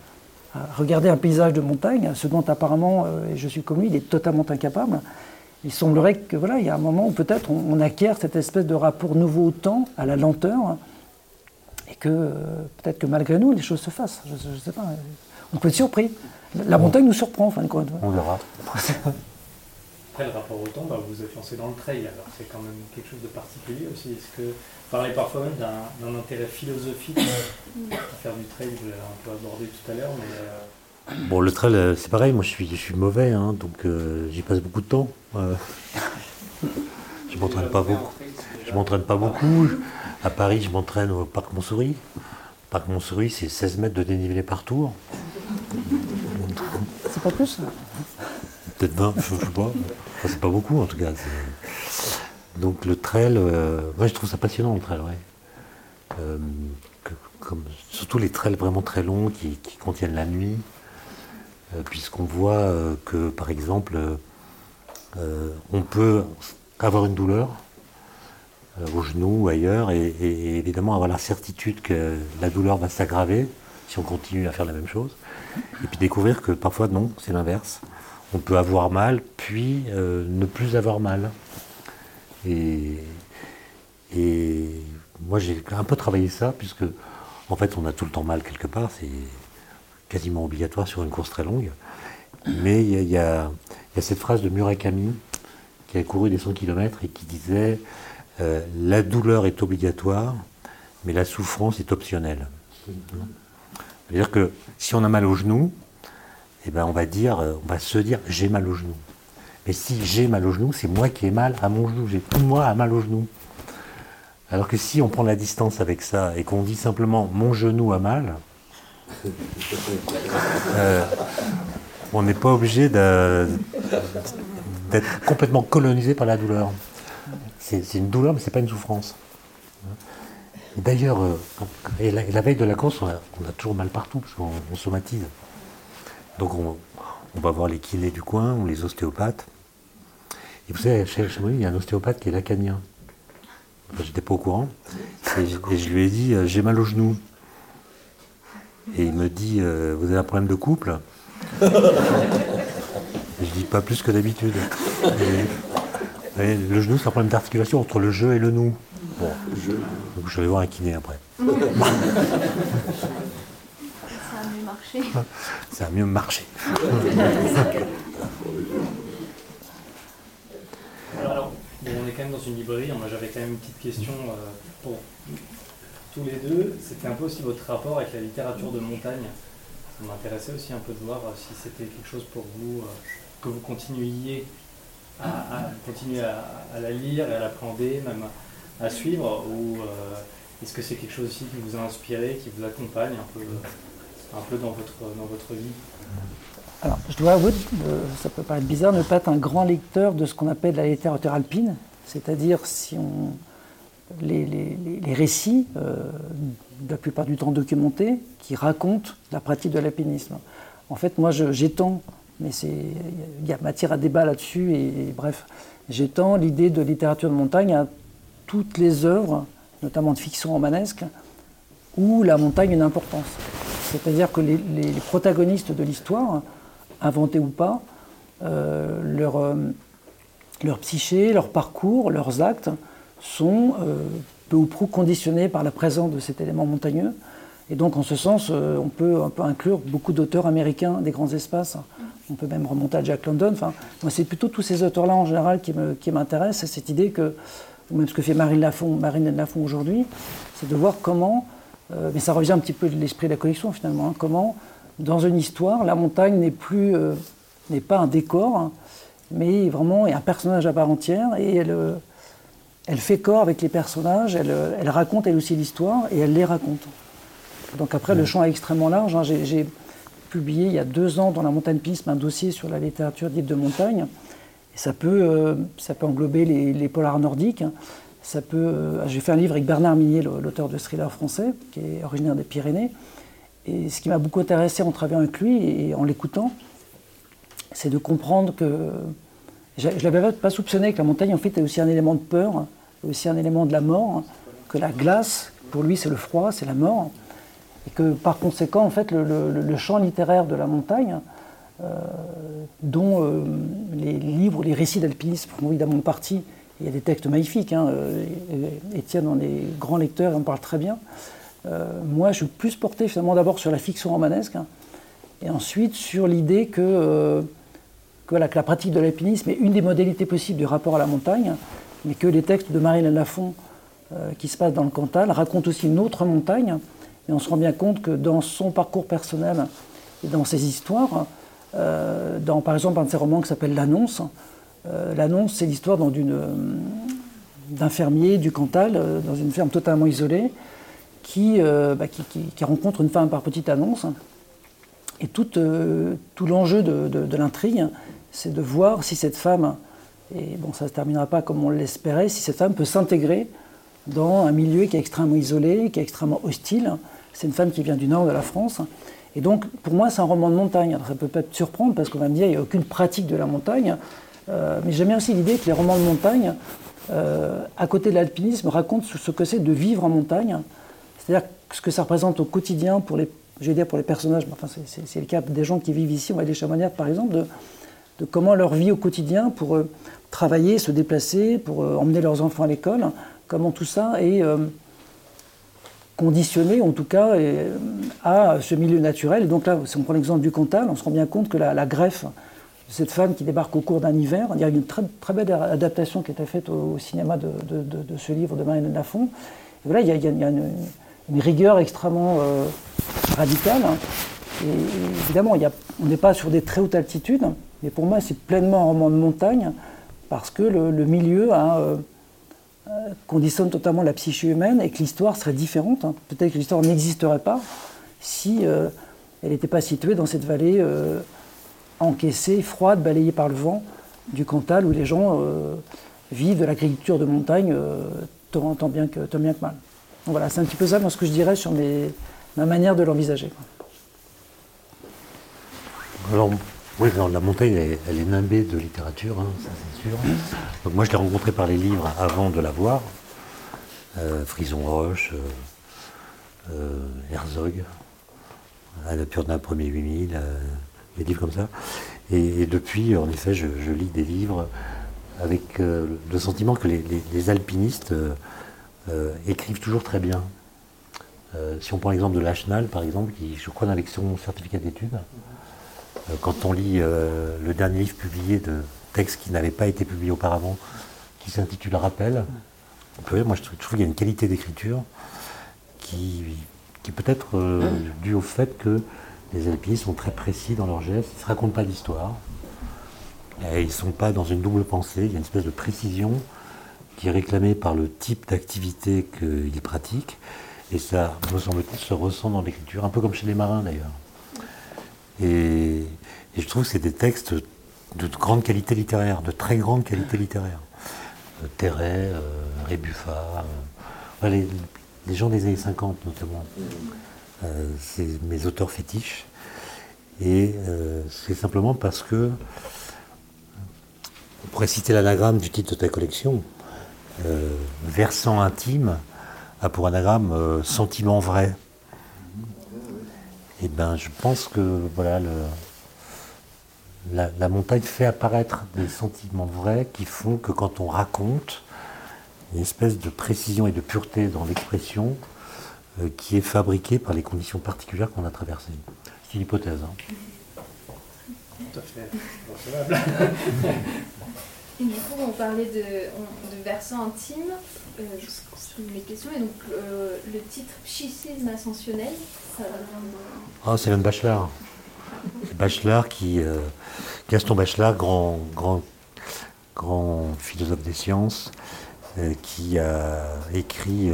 regarder un paysage de montagne, ce dont apparemment, euh, je suis commis, il est totalement incapable. Il semblerait que voilà, il y a un moment où peut-être on, acquiert cette espèce de rapport nouveau au temps, à la lenteur, et que euh, peut-être que malgré nous, les choses se fassent. Je ne sais pas. On peut être surpris. La montagne nous surprend, en fin de compte. On verra. Après, le rapport au temps, bah, vous êtes lancé dans le trail, alors c'est quand même quelque chose de particulier aussi. Est-ce que parlez parfois même d'un intérêt philosophique à faire du trail, je l'ai un peu abordé tout à l'heure, mais. Euh, bon, le trail, euh, c'est pareil, moi je suis, je suis mauvais, hein, donc euh, j'y passe beaucoup de temps. je m'entraîne pas beaucoup. Je m'entraîne pas beaucoup. À Paris, je m'entraîne au parc Montsouris. Parc Montsouris, c'est 16 mètres de dénivelé par tour. C'est pas plus Peut-être 20, je, sais pas. c'est pas beaucoup en tout cas. Donc le trail, euh, je trouve ça passionnant le trail, ouais. Euh, comme, surtout les trails vraiment très longs qui, contiennent la nuit, euh, puisqu'on voit que par exemple, on peut avoir une douleur au genou ou ailleurs, et, évidemment avoir la certitude que la douleur va s'aggraver si on continue à faire la même chose, et puis découvrir que parfois non, c'est l'inverse. On peut avoir mal, puis ne plus avoir mal. Et, moi, j'ai un peu travaillé ça, puisque, en fait, on a tout le temps mal quelque part. Quasiment obligatoire sur une course très longue. Mais il y, a, cette phrase de Murakami qui a couru des 100 km et qui disait euh, La douleur est obligatoire, mais la souffrance est optionnelle. C'est-à-dire que si on a mal au genou, eh ben on va dire, euh, on va se dire j'ai mal au genou. Mais si j'ai mal au genou, c'est moi qui ai mal à mon genou. J'ai tout moi à mal au genou. Alors que si on prend la distance avec ça et qu'on dit simplement mon genou a mal, euh, on n'est pas obligé d'être complètement colonisé par la douleur. C'est une douleur, mais ce n'est pas une souffrance. D'ailleurs, euh, la, veille de la course, on a, toujours mal partout, parce qu'on somatise. Donc on, va voir les kinés du coin ou les ostéopathes. Et vous savez, chez moi, il y a un ostéopathe qui est lacanien. Je J'étais pas au courant. Et, je lui ai dit, euh, j'ai mal au genou. Et il me dit, euh, vous avez un problème de couple Je dis, pas plus que d'habitude. Le genou, c'est un problème d'articulation entre le jeu et le nous. Bon, donc je vais voir un kiné après. Ça a mieux marché. Ça a mieux marché. Alors, on est quand même dans une librairie. Moi, j'avais quand même une petite question euh, pour tous les deux. C'était un peu aussi votre rapport avec la littérature de montagne. Ça m'intéressait aussi un peu de voir euh, si c'était quelque chose pour vous, euh, que vous continuiez à, continuer à, la lire et à l'appréhender, même à, suivre, ou est-ce que c'est quelque chose aussi qui vous a inspiré, qui vous accompagne un peu, dans, votre, dans votre vie? Alors, je dois avouer, euh, ça peut paraître bizarre, ne pas être un grand lecteur de ce qu'on appelle la littérature alpine, c'est-à-dire si on, les, récits, euh, la plupart du temps documentés, qui racontent la pratique de l'alpinisme. En fait, moi, j'étends, mais il y a matière à débat là-dessus, et, bref, j'étends l'idée de littérature de montagne à toutes les œuvres, notamment de fiction romanesque, où la montagne a une importance. C'est-à-dire que les, protagonistes de l'histoire inventés ou pas, euh, leur, euh, leur psyché, leur parcours, leurs actes sont euh, peu ou prou conditionnés par la présence de cet élément montagneux. Et donc, en ce sens, on peut, un peu inclure beaucoup d'auteurs américains des grands espaces. On peut même remonter à Jack London. Enfin, moi, c'est plutôt tous ces auteurs-là en général qui m'intéressent. C'est cette idée que, ou même ce que fait Marine Lafont, Marine Lafont aujourd'hui, c'est de voir comment, mais ça revient un petit peu de l'esprit de la collection finalement, hein, comment dans une histoire, la montagne n'est plus euh, n'est pas un décor, hein, mais vraiment un personnage à part entière et euh, elle fait corps avec les personnages, elle, euh, elle raconte elle aussi l'histoire et elle les raconte. Donc après, le champ est extrêmement large. Hein. J'ai publié il y a deux ans dans la montagne pisme un dossier sur la littérature dite de montagne. Et ça peut, ça peut englober les, les polars nordiques. Ça peut, j'ai fait un livre avec Bernard Minier, l'auteur de thriller français, qui est originaire des Pyrénées. Et ce qui m'a beaucoup intéressé en travaillant avec lui et en l'écoutant, c'est de comprendre que je ne l'avais pas soupçonné que la montagne en fait est aussi un élément de peur, aussi un élément de la mort, que la glace, pour lui c'est le froid, c'est la mort, et que par conséquent en fait le, champ littéraire de la montagne, euh, dont euh, les livres, les récits d'alpinisme font évidemment partie, il y a des textes magnifiques, hein, euh, Étienne en est grand lecteur et en parle très bien, moi, je suis plus porté finalement d'abord sur la fiction romanesque, hein, et ensuite sur l'idée que, euh, que, la pratique de l'alpinisme est une des modalités possibles du rapport à la montagne, mais que les textes de Marie-Hélène Lafont, euh, qui se passent dans le Cantal, racontent aussi une autre montagne, et on se rend bien compte que dans son parcours personnel et dans ses histoires, dans par exemple un de ses romans qui s'appelle L'Annonce, L'Annonce, c'est l'histoire d'un fermier du Cantal, dans une ferme totalement isolée, euh, bah, qui, rencontre une femme par petite annonce. Et euh, tout l'enjeu de, l'intrigue, c'est de voir si cette femme, et bon, ça ne se terminera pas comme on l'espérait, si cette femme peut s'intégrer dans un milieu qui est extrêmement isolé, qui est extrêmement hostile. C'est une femme qui vient du nord de la France. Et donc, pour moi, c'est un roman de montagne. Alors, ça peut peut-être surprendre parce qu'on va me dire qu'il n'y a aucune pratique de la montagne. Euh, mais j'aime bien aussi l'idée que les romans de montagne, à côté de l'alpinisme, racontent ce que c'est de vivre en montagne, c'est-à-dire ce que ça représente au quotidien pour les, je dire pour les personnages, enfin c'est le cas des gens qui vivent ici, on va des chamanières par exemple, de, comment leur vie au quotidien pour euh, travailler, se déplacer, pour euh, emmener leurs enfants à l'école, comment tout ça est euh, conditionnés, en tout cas, à ce milieu naturel. Et donc là, si on prend l'exemple du Cantal, on se rend bien compte que la, greffe de cette femme qui débarque au cours d'un hiver, il y a une très, belle adaptation qui a été faite au, cinéma de, ce livre de Marine Lafont. Et il y a, une, rigueur extrêmement radicale. Et évidemment, on n'est pas sur des très hautes altitudes, mais pour moi, c'est pleinement un roman de montagne, parce que le, milieu euh, euh, conditionne totalement la psyché humaine et que l'histoire serait différente. Hein. Peut-être que l'histoire n'existerait pas si euh, elle n'était pas située dans cette vallée encaissée, froide, balayée par le vent du Cantal où les gens vivent de l'agriculture de montagne tant, bien que, tant bien que mal. Voilà, c'est un petit peu ça ce que je dirais sur ma manière de l'envisager. Oui, la montagne, elle, est nimbée de littérature, hein, ça c'est sûr. Donc moi, je l'ai rencontrée par les livres avant de la voir. Euh, Frison Roche, euh, euh, Herzog, Anna Purna, Premier 8000, des livres comme ça. Et, depuis, en effet, je, lis des livres avec le sentiment que les, alpinistes écrivent toujours très bien. si on prend l'exemple de Lachenal, par exemple, qui, je crois, dans l'élection certificat d'études, euh, quand on lit euh, le dernier livre publié de textes qui n'avaient pas été publiés auparavant, qui s'intitule Rappel, moi je trouve, qu'il y a une qualité d'écriture qui, qui peut être euh, due au fait que les alpinistes sont très précis dans leurs gestes, ils ne se racontent pas d'histoire, ils ne sont pas dans une double pensée, il y a une espèce de précision qui est réclamée par le type d'activité qu'ils pratiquent, et ça, me semble-t-il, se ressent dans l'écriture, un peu comme chez les marins d'ailleurs. Et, je trouve que c'est des textes de grande qualité littéraire, de très grande qualité littéraire. Euh, Terret, euh, euh, les, gens des années 50 notamment. c'est mes auteurs fétiches. Et c'est simplement parce que, on pourrait citer l'anagramme du titre de ta collection, versant intime a pour anagramme sentiment vrai. Et eh ben, je pense que voilà, la, montagne fait apparaître des sentiments vrais qui font que quand on raconte, une espèce de précision et de pureté dans l'expression euh, qui est fabriquée par les conditions particulières qu'on a traversées. C'est une hypothèse. Hein. Tout à fait. Et du coup, on parlait de, de versant intime. Euh, mes questions. Et donc, euh, le titre Psychisme ascensionnel, ça vient de. Ah, c'est Bachelard. Bachelard qui. Euh, Gaston Bachelard, grand, grand, grand philosophe des sciences, euh, qui a écrit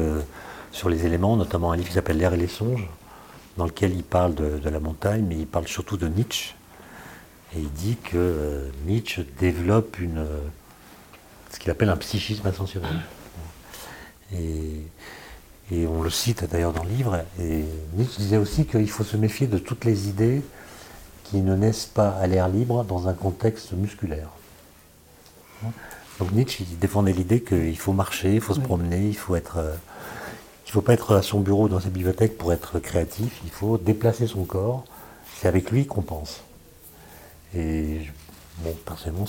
sur les éléments, notamment un livre qui s'appelle L'air et les songes, dans lequel il parle de, de, la montagne, mais il parle surtout de Nietzsche. Et il dit que Nietzsche développe une, ce qu'il appelle un psychisme ascensionnel. Et, on le cite d'ailleurs dans le livre. Et Nietzsche disait aussi qu'il faut se méfier de toutes les idées qui ne naissent pas à l'air libre dans un contexte musculaire. Donc Nietzsche défendait l'idée qu'il faut marcher, il faut se promener, il faut être. Euh, il ne faut pas être à son bureau dans sa bibliothèque pour être créatif, il faut déplacer son corps. C'est avec lui qu'on pense. Et bon, personnellement,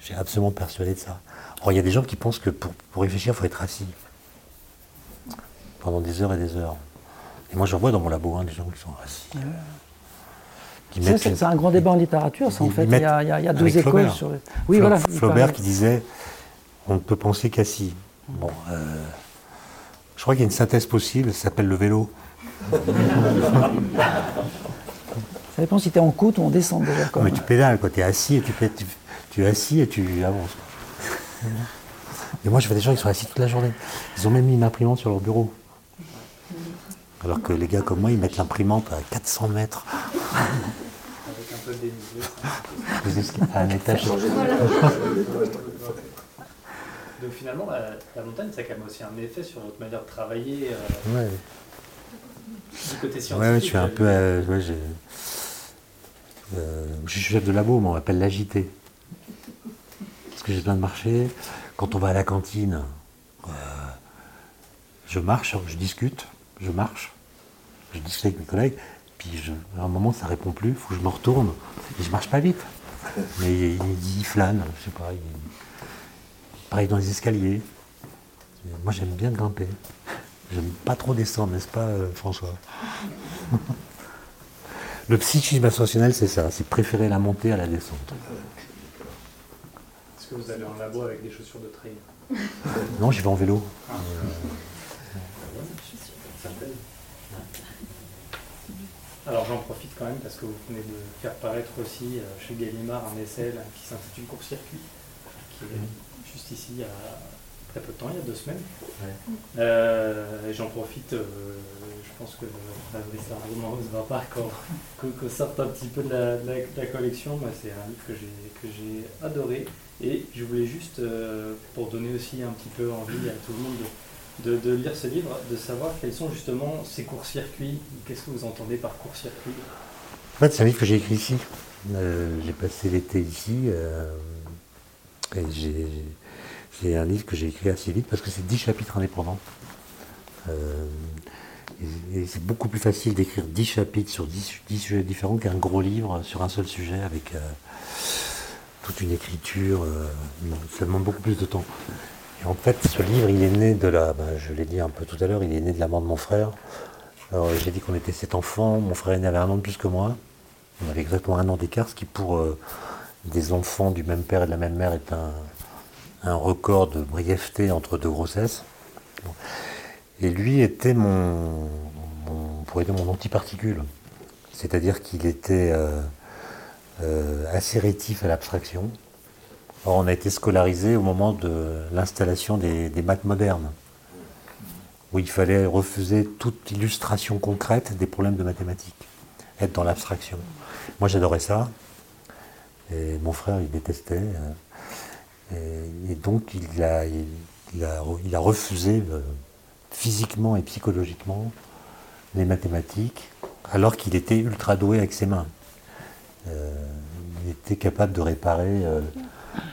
j'ai absolument persuadé de ça il y a des gens qui pensent que pour, réfléchir, il faut être assis pendant des heures et des heures. Et moi, j'en vois dans mon labo hein, des gens qui sont assis. C'est un grand débat en littérature, ça, en fait. Il y, a, deux écoles sur. Oui, voilà. Flaubert qui disait on ne peut penser qu'assis. Bon, euh, je crois qu'il y a une synthèse possible, ça s'appelle le vélo. [laughs] ça dépend si tu es en côte ou en descente déjà. Mais tu pédales, quand tu es assis, et tu, tu es assis et tu avances. Et moi, je vois des gens qui sont assis toute la journée. Ils ont même mis une imprimante sur leur bureau. Alors que les gars comme moi, ils mettent l'imprimante à 400 mètres. Avec un peu de À un étage. Donc finalement, la, montagne, ça a quand même aussi un effet sur votre manière de travailler. Euh, ouais. Du côté scientifique. Ouais, je suis un peu. Euh, ouais, euh, je suis chef de labo, mais on m'appelle l'agité j'ai besoin de marcher. Quand on va à la cantine, euh, je marche, je discute, je marche, je discute avec mes collègues, puis à un moment ça répond plus, il faut que je me retourne, et je marche pas vite. Mais il, flâne, je sais pas, il, pareil dans les escaliers. Moi j'aime bien grimper. J'aime pas trop descendre, n'est-ce pas, euh, François? Le psychisme ascensionnel, c'est ça, c'est préférer la montée à la descente. Que vous allez en labo avec des chaussures de trail Non, j'y vais en vélo. Alors j'en profite quand même parce que vous venez de faire paraître aussi euh, chez Gallimard un essai là, qui s'intitule Court-circuit, qui est juste ici il y a très peu de temps, il y a deux semaines. Euh, et j'en profite, euh, je pense que Fabrice ne va pas qu'on sorte un petit peu de la, de la- de la collection. Moi, c'est un livre que j'ai que j'ai adoré. Et je voulais juste, euh, pour donner aussi un petit peu envie à tout le monde de, lire ce livre, de savoir quels sont justement ces courts-circuits. Qu'est-ce que vous entendez par court-circuit En fait, c'est un livre que j'ai écrit ici. Euh, j'ai passé l'été ici. euh, et c'est un livre que j'ai écrit assez vite parce que c'est 10 chapitres indépendants. Et, c'est beaucoup plus facile d'écrire 10 chapitres sur 10, 10 sujets différents qu'un gros livre sur un seul sujet avec toute une écriture. euh, ça demande beaucoup plus de temps. Et en fait, ce livre, il est né de la, ben, je l'ai dit un peu tout à l'heure, il est né de la mort de mon frère. Alors, j'ai dit qu'on était sept enfants, mon frère aîné avait un an de plus que moi. On avait exactement un an d'écart, ce qui pour euh, des enfants du même père et de la même mère est un, record de brièveté entre deux grossesses. Et lui était mon, on pourrait dire mon antiparticule. C'est-à-dire qu'il était euh, euh, assez rétif à l'abstraction. Or, on a été scolarisé au moment de l'installation des, maths modernes, où il fallait refuser toute illustration concrète des problèmes de mathématiques, être dans l'abstraction. Moi, j'adorais ça, et mon frère, il détestait. euh, et, donc, il a refusé euh, physiquement et psychologiquement les mathématiques, alors qu'il était ultra doué avec ses mains. Euh, il était capable de réparer euh,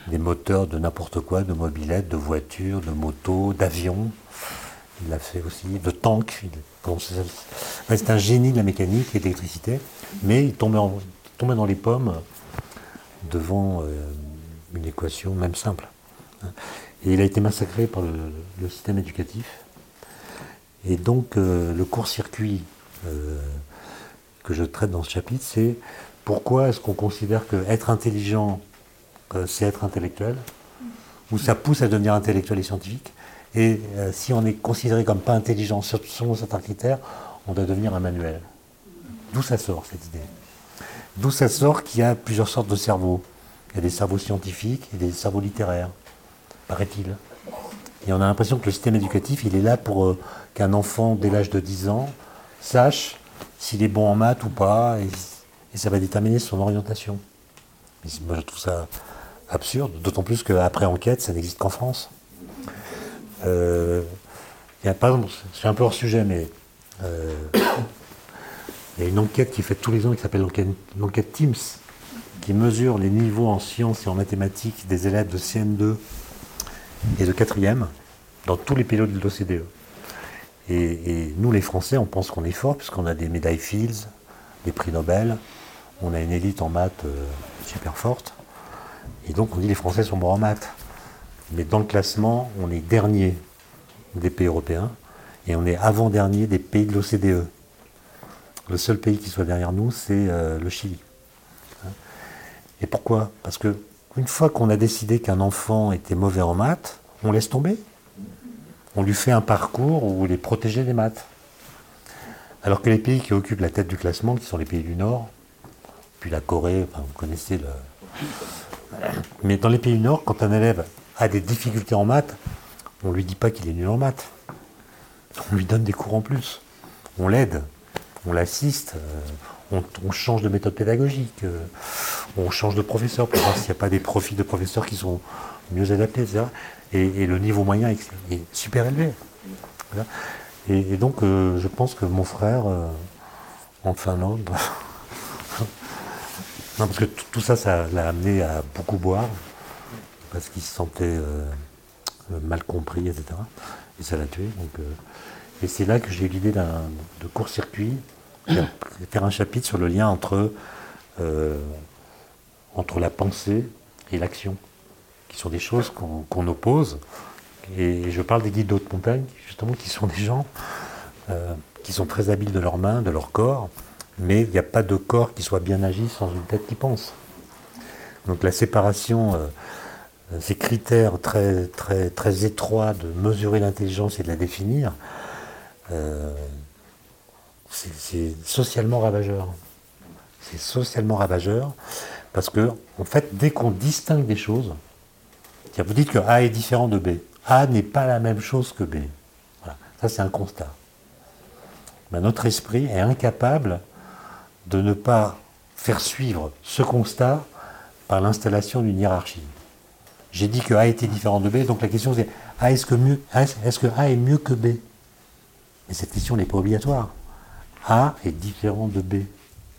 des moteurs de n'importe quoi, de mobilettes, de voitures, de motos, d'avions. Il l'a fait aussi, de tanks. C'est un génie de la mécanique et de l'électricité, mais il tombait, dans les pommes devant euh, une équation même simple. hein. Et il a été massacré par le, système éducatif. Et donc le court-circuit que je traite dans ce chapitre, c'est pourquoi est-ce qu'on considère que être intelligent, euh, c'est être intellectuel, ou ça pousse à devenir intellectuel et scientifique, et euh, si on est considéré comme pas intelligent selon certains critères, on doit devenir un manuel. D'où ça sort cette idée? D'où ça sort qu'il y a plusieurs sortes de cerveaux. Il y a des cerveaux scientifiques et des cerveaux littéraires, paraît-il. Et on a l'impression que le système éducatif, il est là pour euh, qu'un enfant, dès l'âge de 10 ans, sache s'il est bon en maths ou pas, et ça va déterminer son orientation. Moi, je trouve ça absurde, d'autant plus qu'après enquête, ça n'existe qu'en France. Euh, y a, par exemple, c'est un peu hors sujet, mais euh, [coughs] il y a une enquête qui est faite tous les ans qui s'appelle l'enquête, Teams, qui mesure les niveaux en sciences et en mathématiques des élèves de CN2 et de 4e dans tous les pays de l'OCDE. Et, et nous, les Français, on pense qu'on est fort puisqu'on a des médailles Fields, des prix Nobel, on a une élite en maths euh, super forte. Et donc on dit les Français sont bons en maths. Mais dans le classement, on est dernier des pays européens et on est avant-dernier des pays de l'OCDE. Le seul pays qui soit derrière nous, c'est euh, le Chili. Et pourquoi? Parce que une fois qu'on a décidé qu'un enfant était mauvais en maths, on laisse tomber. On lui fait un parcours où il est protégé des maths. Alors que les pays qui occupent la tête du classement, qui sont les pays du Nord, puis la Corée, enfin, vous connaissez le. Mais dans les pays du Nord, quand un élève a des difficultés en maths, on ne lui dit pas qu'il est nul en maths. On lui donne des cours en plus. On l'aide, on l'assiste, euh, on, change de méthode pédagogique, euh, on change de professeur pour voir s'il n'y a pas des profils de professeurs qui sont mieux adaptés, etc. Et, et le niveau moyen est, super élevé. Et, donc, euh, je pense que mon frère, en Finlande, [laughs] non, parce que tout ça, ça l'a amené à beaucoup boire, parce qu'il se sentait euh, euh, mal compris, etc. Et ça l'a tué. Donc, euh, et c'est là que j'ai eu l'idée d'un de court-circuit, faire, [clears throat] faire un chapitre sur le lien entre, euh, entre la pensée et l'action, qui sont des choses qu'on qu'on oppose, Et je parle des guides d'haute montagne, justement, qui sont des gens qui sont très habiles de leurs mains, de leur corps, mais il n'y a pas de corps qui soit bien agi sans une tête qui pense. Donc la séparation, euh, ces critères très, étroits de mesurer l'intelligence et de la définir, euh, c'est socialement ravageur. C'est socialement ravageur parce que, en fait, dès qu'on distingue des choses, vous dites que A est différent de B. A n'est pas la même chose que B. Voilà. Ça, c'est un constat. Notre esprit est incapable de ne pas faire suivre ce constat par l'installation d'une hiérarchie. J'ai dit que A était différent de B, donc la question c'est est-ce que, A est mieux que B? Mais cette question n'est pas obligatoire. A est différent de B.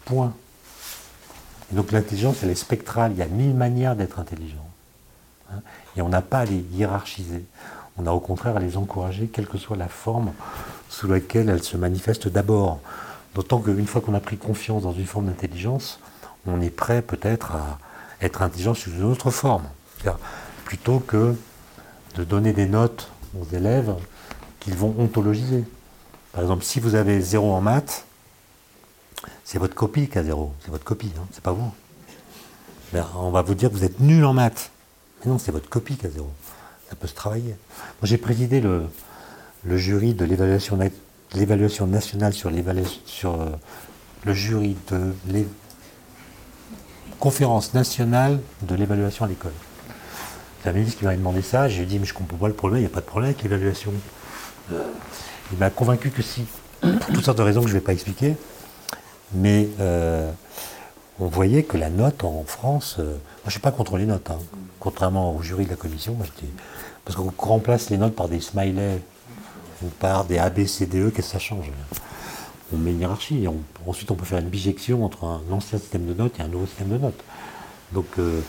Point. Et donc l'intelligence, elle est spectrale. Il y a mille manières d'être intelligent. Hein. et on n'a pas à les hiérarchiser. On a au contraire à les encourager, quelle que soit la forme sous laquelle elles se manifestent d'abord. D'autant qu'une fois qu'on a pris confiance dans une forme d'intelligence, on est prêt peut-être à être intelligent sous une autre forme. Plutôt que de donner des notes aux élèves qu'ils vont ontologiser. Par exemple, si vous avez zéro en maths, c'est votre copie qui a zéro. C'est votre copie, hein, c'est pas vous. Ben, on va vous dire que vous êtes nul en maths. Mais non, c'est votre copie qui a zéro. Ça peut se travailler. Moi, j'ai présidé le, jury de l'évaluation l'évaluation nationale sur, sur euh, le jury de la conférence nationale de l'évaluation à l'école. C'est un ministre qui m'a demandé ça, j'ai dit mais je comprends pas le problème, il n'y a pas de problème avec l'évaluation. Il m'a convaincu que si, pour toutes sortes de raisons que je ne vais pas expliquer, mais euh, on voyait que la note en France, euh, moi je ne suis pas contre les notes, hein. contrairement au jury de la commission, parce qu'on remplace les notes par des smileys ou par des A, qu'est-ce que ça change On met une hiérarchie, ensuite on peut faire une bijection entre un ancien système de notes et un nouveau système de notes. Euh,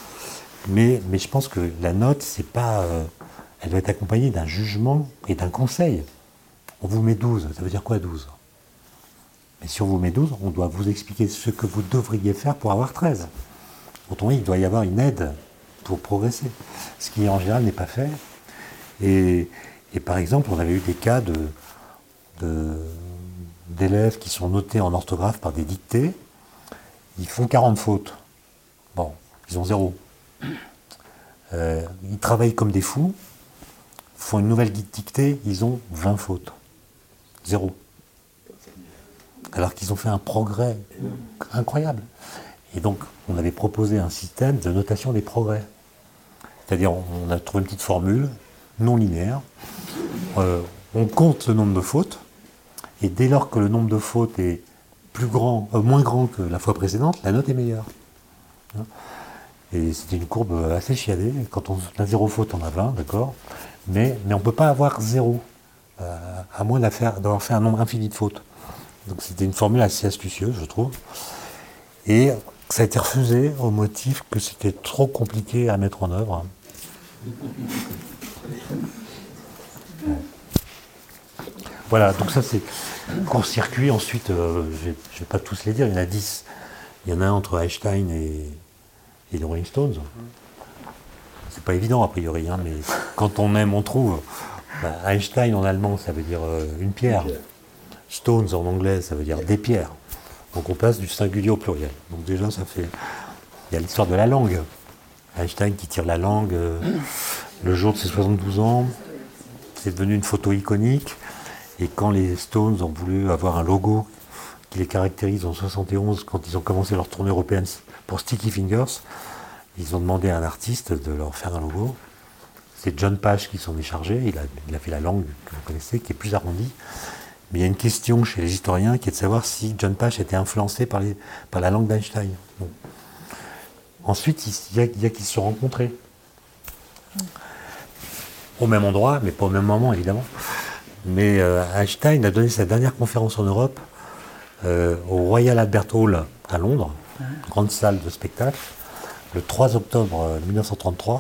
mais, mais je pense que la note, c'est pas, euh, elle doit être accompagnée d'un jugement et d'un conseil. On vous met 12, ça veut dire quoi 12 mais si on vous met 12, on doit vous expliquer ce que vous devriez faire pour avoir 13. Autrement, il doit y avoir une aide pour progresser. Ce qui en général n'est pas fait. Et, par exemple, on avait eu des cas d'élèves qui sont notés en orthographe par des dictées. Ils font 40 fautes. Bon, ils ont zéro. Euh, ils travaillent comme des fous, font une nouvelle dictée, ils ont 20 fautes. Zéro alors qu'ils ont fait un progrès incroyable. Et donc, on avait proposé un système de notation des progrès. C'est-à-dire, on a trouvé une petite formule non linéaire. Euh, on compte le nombre de fautes, et dès lors que le nombre de fautes est plus grand, euh, moins grand que la fois précédente, la note est meilleure. Hein et c'était une courbe assez chiadée. Quand on a zéro faute, on a 20, d'accord mais, mais on ne peut pas avoir zéro, euh, à moins d'avoir fait un nombre infini de fautes. Donc c'était une formule assez astucieuse, je trouve. Et ça a été refusé au motif que c'était trop compliqué à mettre en œuvre. Voilà, donc ça c'est court-circuit. Ensuite, euh, je ne vais pas tous les dire, il y en a 10. Il y en a un entre Einstein et, les Rolling Stones. C'est pas évident a priori, hein, mais quand on aime, on trouve. Bah, Einstein en allemand, ça veut dire euh, une pierre. Stones en anglais, ça veut dire des pierres. Donc on passe du singulier au pluriel. Donc déjà, ça fait. Il y a l'histoire de la langue. Einstein qui tire la langue euh, le jour de ses 72 ans. C'est devenu une photo iconique. Et quand les Stones ont voulu avoir un logo qui les caractérise en 71, quand ils ont commencé leur tournée européenne pour Sticky Fingers, ils ont demandé à un artiste de leur faire un logo. C'est John Page qui s'en est chargé. Il a, a fait la langue que vous connaissez, qui est plus arrondie. Mais il y a une question chez les historiens qui est de savoir si John Pash était influencé par, la langue d'Einstein. Ensuite, il y a, qui se sont rencontrés. Au même endroit, mais pas au même moment, évidemment. Mais euh, Einstein a donné sa dernière conférence en Europe euh, au Royal Albert Hall à Londres, grande salle de spectacle, le 3 octobre 1933, euh,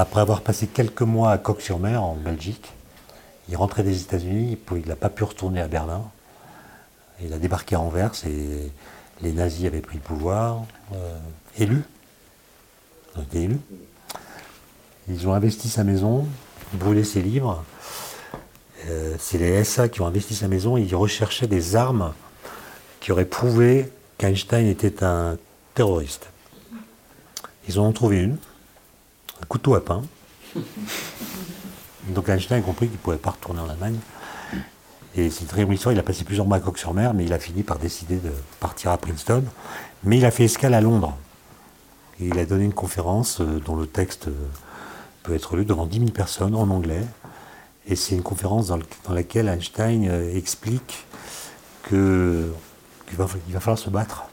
après avoir passé quelques mois à Coq-sur-Mer, en Belgique. Il rentrait des États-Unis, il n'a pas pu retourner à Berlin. Il a débarqué à Anvers et les nazis avaient pris le pouvoir, euh, élu. Ils ont investi sa maison, brûler ses livres. Euh, c'est les SA qui ont investi sa maison ils recherchaient des armes qui auraient prouvé qu'Einstein était un terroriste. Ils en ont trouvé une, un couteau à pain. Donc Einstein a compris qu'il ne pouvait pas retourner en Allemagne. Et c'est très bonne histoire. Il a passé plusieurs mois à Coq-sur-Mer, mais il a fini par décider de partir à Princeton. Mais il a fait escale à Londres. Il a donné une conférence euh, dont le texte euh, peut être lu devant 10 000 personnes en anglais. Et c'est une conférence dans, laquelle Einstein euh, explique qu'il va, falloir se battre.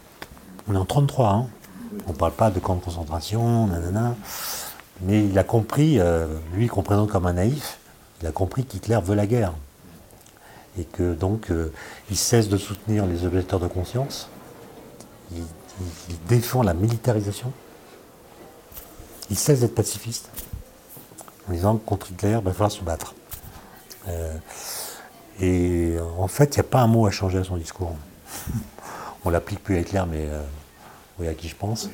On est en 33, hein. on ne parle pas de camp de concentration, nanana. Mais il a compris, lui qu'on présente comme un naïf, il a compris qu'Hitler veut la guerre. Et que donc il cesse de soutenir les objecteurs de conscience, il défend la militarisation, il cesse d'être pacifiste en disant que contre Hitler, il va falloir se battre. Euh, et en fait, il n'y a pas un mot à changer à son discours. [laughs] On l'applique plus à Hitler, mais euh, oui, à qui je pense.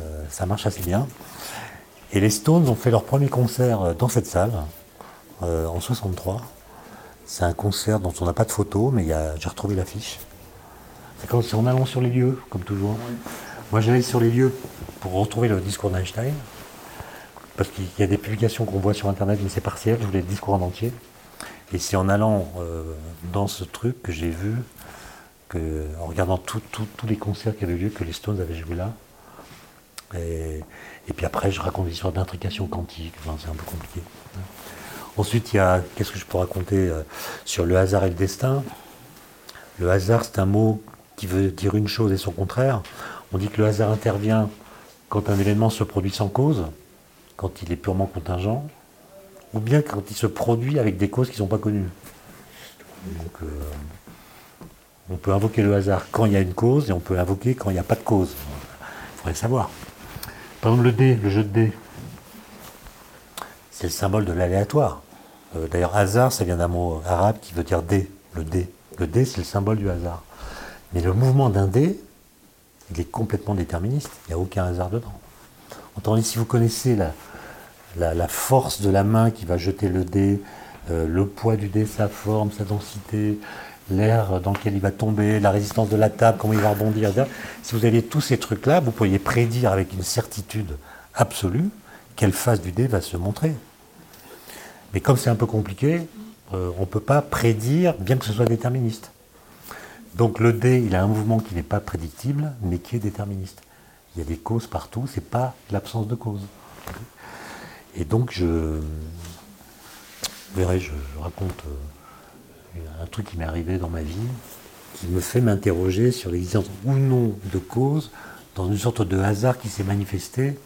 Euh, ça marche assez bien. Et les Stones ont fait leur premier concert dans cette salle, en 63. C'est un concert dont on n'a pas de photo, mais j'ai retrouvé l'affiche. C'est en allant sur les lieux, comme toujours. Moi, j'allais sur les lieux pour retrouver le discours d'Einstein, parce qu'il y a des publications qu'on voit sur Internet, mais c'est partiel, je voulais le discours en entier. Et c'est en allant euh, dans ce truc que j'ai vu, que, en regardant tous les concerts qui avaient lieu, que les Stones avaient joué là. Et, puis après, je raconte l'histoire d'intrication quantique, c'est un peu compliqué. Ensuite, il y a, qu'est-ce que je peux raconter euh, sur le hasard et le destin? Le hasard, c'est un mot qui veut dire une chose et son contraire. On dit que le hasard intervient quand un événement se produit sans cause, quand il est purement contingent, ou bien quand il se produit avec des causes qui ne sont pas connues. Euh, on peut invoquer le hasard quand il y a une cause et on peut l'invoquer quand il n'y a pas de cause. Il faudrait savoir. Par exemple, le dé, le jeu de dés, c'est le symbole de l'aléatoire. Euh, d'ailleurs, hasard, ça vient d'un mot arabe qui veut dire dé, le dé. Le dé, c'est le symbole du hasard. Mais le mouvement d'un dé, il est complètement déterministe. Il n'y a aucun hasard dedans. Entendez, si vous connaissez la, la, force de la main qui va jeter le dé, euh, le poids du dé, sa forme, sa densité, l'air dans lequel il va tomber, la résistance de la table, comment il va rebondir, si vous aviez tous ces trucs-là, vous pourriez prédire avec une certitude absolue quelle phase du dé va se montrer. Mais comme c'est un peu compliqué, euh, on ne peut pas prédire, bien que ce soit déterministe. Donc le dé, il a un mouvement qui n'est pas prédictible, mais qui est déterministe. Il y a des causes partout, c'est pas l'absence de cause. Et donc je, vous verrez, je, raconte euh, un truc qui m'est arrivé dans ma vie, qui me fait m'interroger sur l'existence ou non de cause dans une sorte de hasard qui s'est manifesté.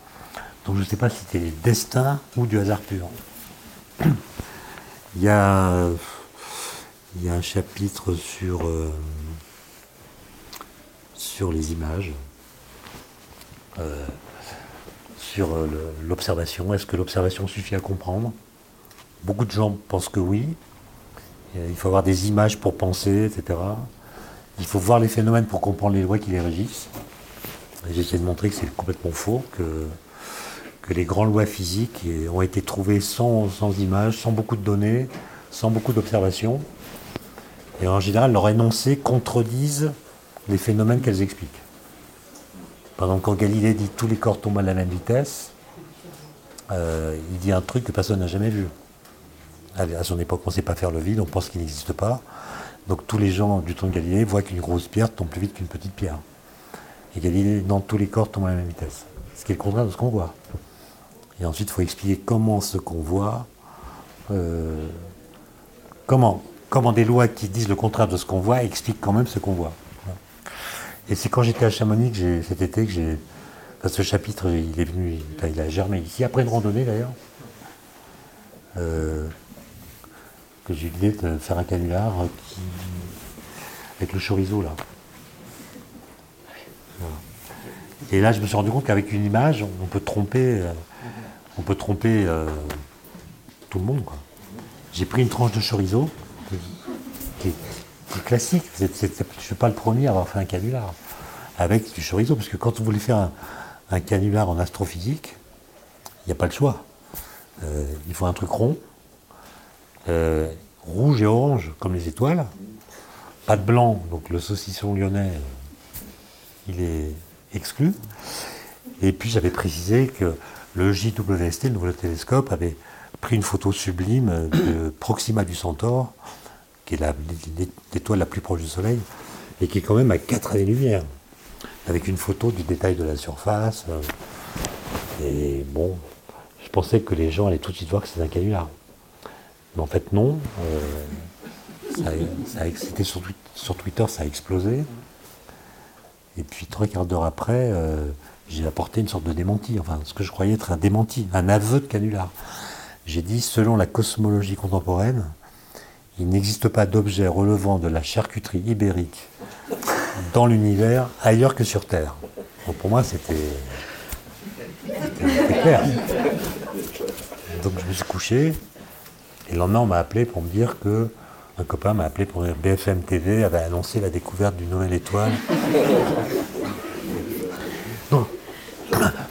Donc je ne sais pas si c'était destin ou du hasard pur. Il y a, il y a un chapitre sur euh, sur les images, euh, sur euh, l'observation. Est-ce que l'observation suffit à comprendre? Beaucoup de gens pensent que oui. Il faut avoir des images pour penser, etc. Il faut voir les phénomènes pour comprendre les lois qui les régissent. J'essaie de montrer que c'est complètement faux, que, que les grandes lois physiques ont été trouvées sans, sans images, sans beaucoup de données, sans beaucoup d'observations. Et en général, leurs énoncés contredisent les phénomènes qu'elles expliquent. Par exemple, quand Galilée dit tous les corps tombent à la même vitesse, euh, il dit un truc que personne n'a jamais vu. À son époque, on ne sait pas faire le vide, on pense qu'il n'existe pas. Donc tous les gens du temps de Galilée voient qu'une grosse pierre tombe plus vite qu'une petite pierre. Et Galilée, dans tous les corps tombent à la même vitesse. Ce qui est le contraire de ce qu'on voit. Et ensuite, il faut expliquer comment ce qu'on voit, euh, comment, comment des lois qui disent le contraire de ce qu'on voit expliquent quand même ce qu'on voit. Et c'est quand j'étais à Chamonix cet été que j'ai. ce chapitre, il est venu, il a germé ici, après une randonnée d'ailleurs. Euh, que j'ai eu l'idée de faire un canular avec le chorizo là. Et là, je me suis rendu compte qu'avec une image, on peut tromper, euh, on peut tromper euh, tout le monde. J'ai pris une tranche de chorizo classique. je ne suis pas le premier à avoir fait un canular avec du chorizo, parce que quand vous voulez faire un, canular en astrophysique, il n'y a pas le choix. Euh, il faut un truc rond, euh, rouge et orange comme les étoiles, pas de blanc, donc le saucisson lyonnais, euh, il est exclu. Et puis j'avais précisé que le JWST, le nouveau télescope, avait pris une photo sublime de Proxima du Centaure, qui est l'étoile la plus proche du Soleil, et qui est quand même à 4 années-lumière, avec une photo du détail de la surface. Et bon, je pensais que les gens allaient tout de suite voir que c'était un canular. Mais en fait, non. Euh, ça, c'était sur, Twitter, ça a explosé. Et puis, trois quarts d'heure après, euh, j'ai apporté une sorte de démenti, enfin, ce que je croyais être un démenti, un aveu de canular. J'ai dit, selon la cosmologie contemporaine, il n'existe pas d'objet relevant de la charcuterie ibérique dans l'univers ailleurs que sur Terre. pour moi, c'était clair. Donc je me suis couché, et le lendemain, on m'a appelé pour me dire que un copain m'a appelé pour dire BFM TV avait annoncé la découverte d'une nouvelle étoile. Donc,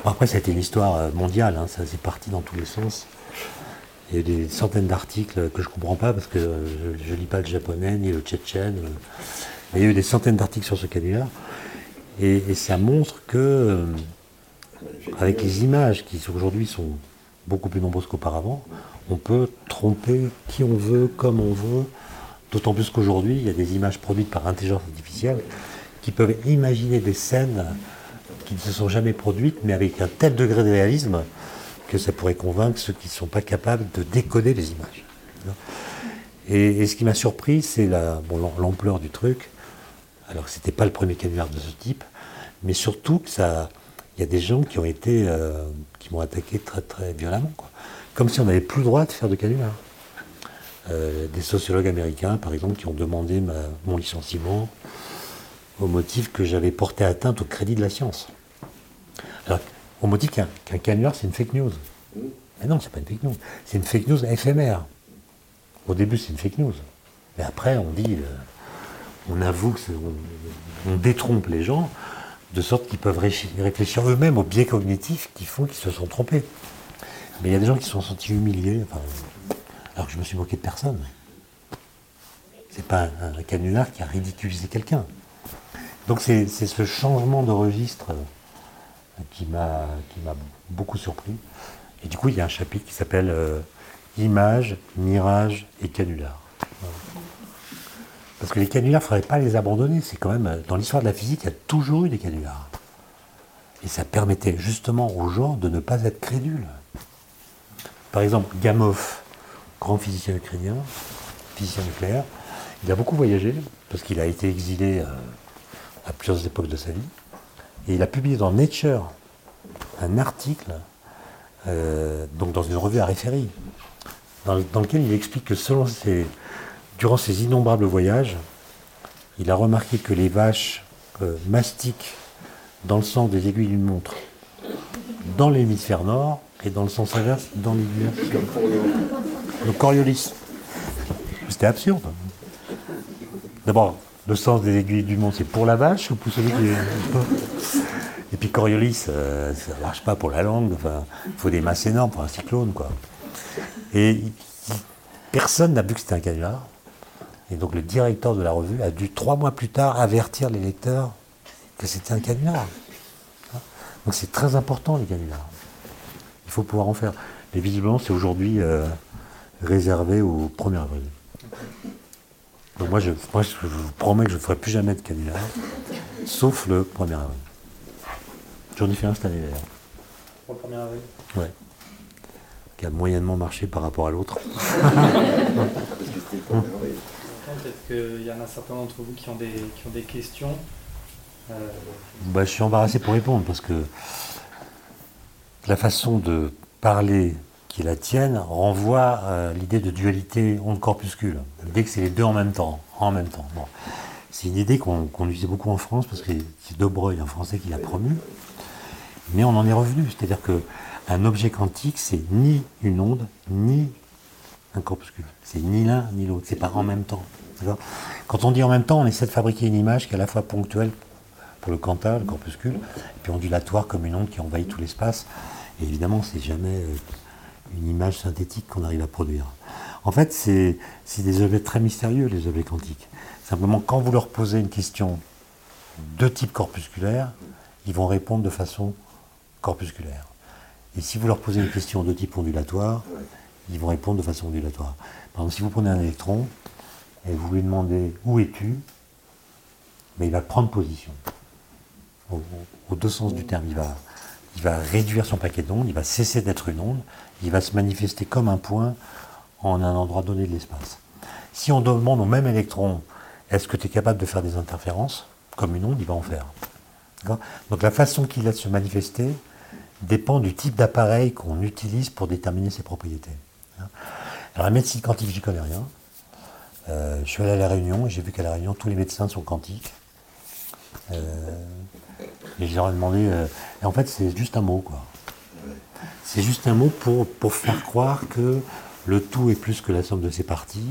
après, ça a été une histoire mondiale, hein, ça s'est parti dans tous les sens. Il y a des centaines d'articles que je ne comprends pas parce que je ne lis pas le japonais ni le tchétchène. Mais il y a eu des centaines d'articles sur ce canular. Et, ça montre que, euh, avec les images qui aujourd'hui sont beaucoup plus nombreuses qu'auparavant, on peut tromper qui on veut, comme on veut. D'autant plus qu'aujourd'hui, il y a des images produites par intelligence artificielle qui peuvent imaginer des scènes qui ne se sont jamais produites, mais avec un tel degré de réalisme que ça pourrait convaincre ceux qui ne sont pas capables de décoder les images. Et, ce qui m'a surpris, c'est l'ampleur du truc. Alors, ce n'était pas le premier canular de ce type, mais surtout que ça, il y a des gens qui ont été, euh, qui m'ont attaqué très très violemment, comme si on n'avait plus le droit de faire de canular. Euh, des sociologues américains, par exemple, qui ont demandé mon licenciement au motif que j'avais porté atteinte au crédit de la science. Alors, au motif qu'un canular, c'est une fake news. Mais non, c'est pas une fake news. C'est une fake news éphémère. Au début, c'est une fake news. Mais après, on dit, euh, on avoue on, on, détrompe les gens, de sorte qu'ils peuvent réfléchir eux-mêmes aux biais cognitifs qui font qu'ils se sont trompés. Mais il y a des gens qui se sont sentis humiliés, alors que je me suis moqué de personne. C'est pas un, canular qui a ridiculisé quelqu'un. Donc c'est ce changement de registre qui m'a beaucoup surpris. Et du coup, il y a un chapitre qui s'appelle euh, Images, mirages et canulars. Parce que les canulars, il ne faudrait pas les abandonner. C'est quand même, dans l'histoire de la physique, il y a toujours eu des canulars. Et ça permettait justement aux gens de ne pas être crédules. Par exemple, Gamow, grand physicien ukrainien, physicien nucléaire, il a beaucoup voyagé parce qu'il a été exilé euh, à plusieurs époques de sa vie. Et il a publié dans Nature un article, euh, donc dans une revue à référer, dans, lequel il explique que durant ses innombrables voyages, il a remarqué que les vaches euh, mastiquent dans le sens des aiguilles d'une montre dans l'hémisphère nord et dans le sens inverse dans l'hémisphère Le Coriolis. C'était absurde. D'abord, le sens des aiguilles du monde, c'est pour la vache ou pour celui qui est... Coriolis, euh, ça ne marche pas pour la langue. Il faut des masses énormes pour un cyclone, quoi. Et personne n'a vu que c'était un canular. Et donc le directeur de la revue a dû trois mois plus tard avertir les lecteurs que c'était un canular. Donc c'est très important les canulars. Il faut pouvoir en faire. Mais visiblement, c'est aujourd'hui euh, réservé au 1er avril. Donc moi je, vous promets que je ne ferai plus jamais de canular, sauf le 1er avril. J'en ai fait un cette année d'ailleurs. Pour le 1er avril Ouais. Qui a moyennement marché par rapport à l'autre. [laughs] Peut-être qu'il y en a certains d'entre vous qui ont des, qui ont des questions. Euh, bah, je suis embarrassé pour répondre parce que la façon de parler qui la tienne renvoie à l'idée de dualité onde-corpuscule. L'idée que c'est les deux en même temps. En même temps. C'est une idée qu'on utilisait beaucoup en France parce que c'est Debreuil, un Français, qui l'a promu. Mais on en est revenu. C'est-à-dire qu'un objet quantique, c'est ni une onde, ni un corpuscule. C'est ni l'un, ni l'autre. C'est pas en même temps. Quand on dit en même temps, on essaie de fabriquer une image qui est à la fois ponctuelle pour le quanta, le corpuscule, et puis ondulatoire comme une onde qui envahit tout l'espace. Et évidemment, c'est jamais euh, une image synthétique qu'on arrive à produire. En fait, c'est des objets très mystérieux, les objets quantiques. Simplement, quand vous leur posez une question de type corpusculaire, ils vont répondre de façon corpusculaire. Et si vous leur posez une question de type ondulatoire, ils vont répondre de façon ondulatoire. Par exemple, si vous prenez un électron et vous lui demandez où es-tu, mais il va prendre position. Au, deux sens du terme, il va, il va réduire son paquet d'ondes, il va cesser d'être une onde, il va se manifester comme un point en un endroit donné de l'espace. Si on demande au même électron, est-ce que tu es capable de faire des interférences? Comme une onde, il va en faire. Donc la façon qu'il a de se manifester dépend du type d'appareil qu'on utilise pour déterminer ses propriétés. Alors la médecine quantique, j'y connais rien. Euh, je suis allé à la Réunion et j'ai vu qu'à la Réunion, tous les médecins sont quantiques. Euh, et je demandé. Euh, et en fait, c'est juste un mot, quoi. C'est juste un mot pour, pour faire croire que le tout est plus que la somme de ses parties.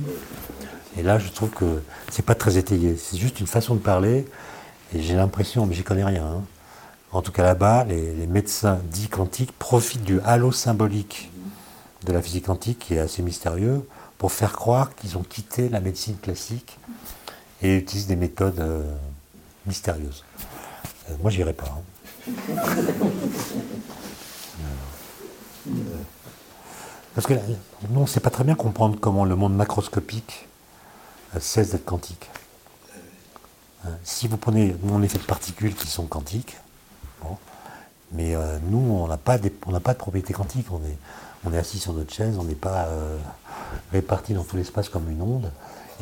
Et là, je trouve que c'est pas très étayé. C'est juste une façon de parler. Et j'ai l'impression, mais j'y connais rien. Hein. En tout cas, là-bas, les, médecins dits quantiques profitent du halo symbolique de la physique quantique, qui est assez mystérieux, pour faire croire qu'ils ont quitté la médecine classique et utilisent des méthodes euh, mystérieuses. Euh, moi, j'irai pas. Hein. Parce que nous, on ne sait pas très bien comprendre comment le monde macroscopique euh, cesse d'être quantique. Si vous prenez, nous on est fait de particules qui sont quantiques, mais nous on n'a pas, pas de propriétés quantiques, on est, on est assis sur notre chaise, on n'est pas euh, réparti dans tout l'espace comme une onde.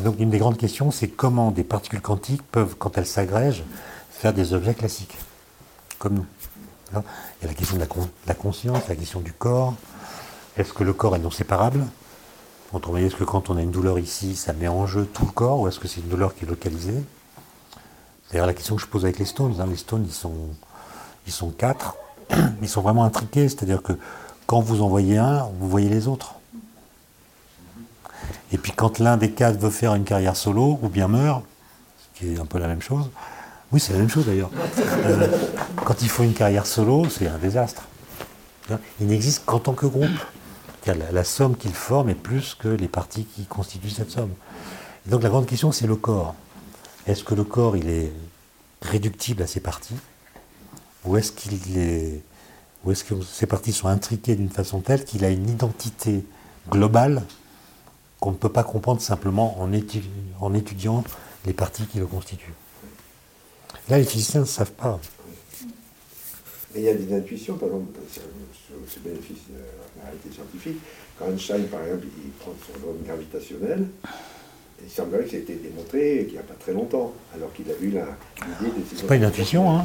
Et donc une des grandes questions, c'est comment des particules quantiques peuvent, quand elles s'agrègent, faire des objets classiques, comme nous. Il y a la question de la, conscience, la question du corps. Est-ce que le corps est non séparable? Autrement dit, est-ce que quand on a une douleur ici, ça met en jeu tout le corps, ou est-ce que c'est une douleur qui est localisée? D'ailleurs la question que je pose avec les stones. Hein. Les stones, ils sont, ils sont quatre, [clears throat] ils sont vraiment intriqués, c'est-à-dire que quand vous en voyez un, vous voyez les autres. Et puis quand l'un des quatre veut faire une carrière solo, ou bien meurt, ce qui est un peu la même chose, oui c'est la même chose d'ailleurs, euh, quand il faut une carrière solo, c'est un désastre. Il n'existe qu'en tant que groupe. La, la, somme qu'il forme est plus que les parties qui constituent cette somme. Donc la grande question c'est le corps. Est-ce que le corps il est réductible à ses parties Ou est-ce qu'il est ou est-ce que ces parties sont intriquées d'une façon telle qu'il a une identité globale qu'on ne peut pas comprendre simplement en, étudiant les parties qui le constituent Là, les physiciens ne savent pas. Mais il y a des intuitions, par exemple, ce bénéfice de la réalité scientifique. Quand Einstein, par exemple, il prend son drone gravitationnel, il semblerait que ça a été démontré il n'y a pas très longtemps, alors qu'il a eu l'idée de... [clears throat] C'est pas une intuition, hein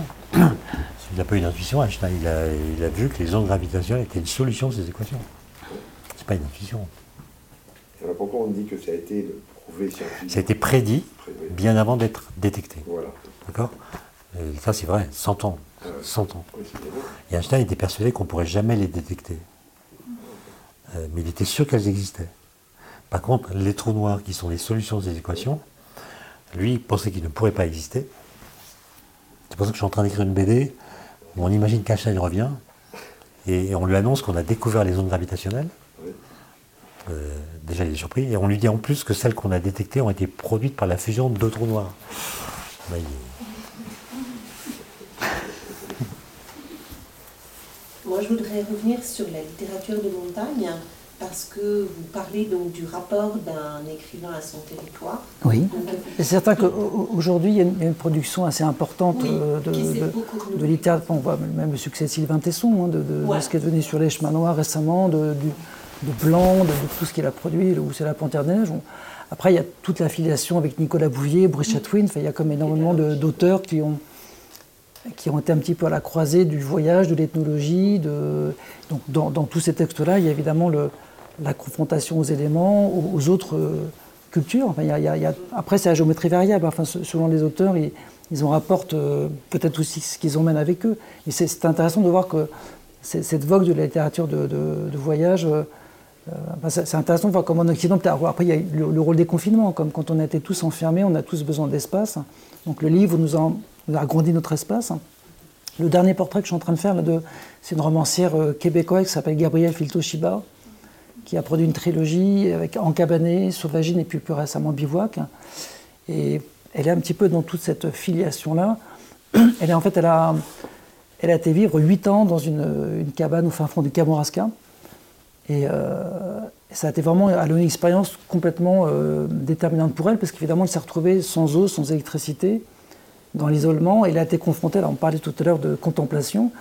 Il n'a pas eu d'intuition, Einstein. Il a, il a, vu que les ondes gravitationnelles étaient une solution de ces équations. C'est pas une intuition. Alors pourquoi on dit que ça a été prouvé scientifiquement Ça a été prédit bien avant d'être détecté. Voilà. D'accord? Ça, c'est vrai, 100 ans. 100 ans. Et Einstein était persuadé qu'on ne pourrait jamais les détecter. Euh, mais il était sûr qu'elles existaient. Par contre, les trous noirs, qui sont les solutions des équations, lui, il pensait qu'ils ne pourraient pas exister. C'est pour ça que je suis en train d'écrire une BD où on imagine qu'Einstein revient et on lui annonce qu'on a découvert les ondes gravitationnelles. Euh, déjà, il est surpris. Et on lui dit en plus que celles qu'on a détectées ont été produites par la fusion de deux trous noirs. Moi, je voudrais revenir sur la littérature de montagne parce que vous parlez donc du rapport d'un écrivain à son territoire. Oui. C'est certain qu'aujourd'hui, il y a une production assez importante euh, de, littérature. On voit même le succès de Sylvain Tesson, hein, de, ce qui est devenu sur les chemins noirs récemment, de, Blanc, de, tout ce qu'il a produit, où c'est la Panthère des Neiges. Après, il y a toute l'affiliation avec Nicolas Bouvier, Bruce Chatwin. il y a comme énormément d'auteurs qui ont qui ont été un petit peu à la croisée du voyage, de l'ethnologie. Donc dans, tous ces textes-là, il y a évidemment la confrontation aux éléments, aux, autres euh, cultures. après, c'est la géométrie variable. Enfin, selon les auteurs, ils, en rapportent euh, peut-être aussi ce qu'ils emmènent avec eux. Et c'est intéressant de voir que cette vogue de la littérature de, voyage, euh, c'est intéressant de voir comment en Occident, après il y a le, rôle des confinements, comme quand on était tous enfermés, on a tous besoin d'espace. Donc le livre nous a, agrandi notre espace. Le dernier portrait que je suis en train de faire, c'est une romancière québécoise qui s'appelle Gabrielle Filtoshiba, qui a produit une trilogie avec Encabané, Sauvagine et puis plus récemment Bivouac. Et elle est un petit peu dans toute cette filiation-là. [clears throat] Elle a, été vivre huit ans dans une, une, cabane au fin fond du Kamouraska. Et euh, ça a été vraiment une expérience complètement euh, déterminante pour elle, parce qu'évidemment, elle s'est retrouvée sans eau, sans électricité, dans l'isolement. Elle a été confrontée, on parlait tout à l'heure de contemplation.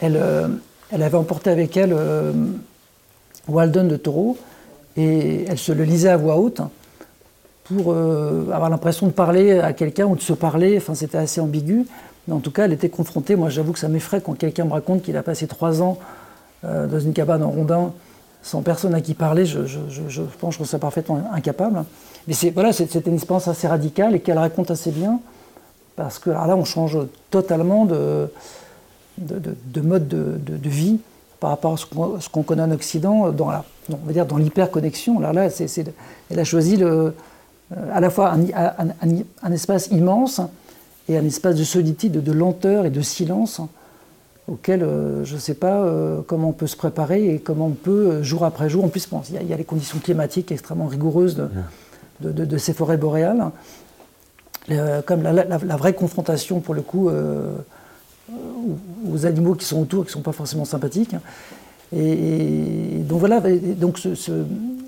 Elle, euh, elle avait emporté avec elle Walden de Taureau, et elle se le lisait à voix haute pour avoir l'impression de parler à quelqu'un ou de se parler. Enfin, c'était assez ambigu. Mais en tout cas, elle était confrontée. Moi, j'avoue que ça m'effraie quand quelqu'un me raconte qu'il a passé trois ans euh, dans une cabane en rondin, sans personne à qui parler, je, pense que je serais parfaitement incapable. Mais voilà, c'était une expérience assez radicale et qu'elle raconte assez bien, parce que là, on change totalement de, de, mode de, vie par rapport à ce qu'on connaît en Occident, dans la, on va dire dans l'hyperconnexion. Là, là, elle a choisi le, euh, à la fois un, espace immense et un espace de solitude, de lenteur et de silence auquel euh, je ne sais pas euh, comment on peut se préparer et comment on peut, euh, jour après jour, en plus, il y, a les conditions climatiques extrêmement rigoureuses de, ces forêts boréales, comme la, vraie confrontation, pour le coup, aux animaux qui sont autour, qui ne sont pas forcément sympathiques. Et, donc voilà, donc ce,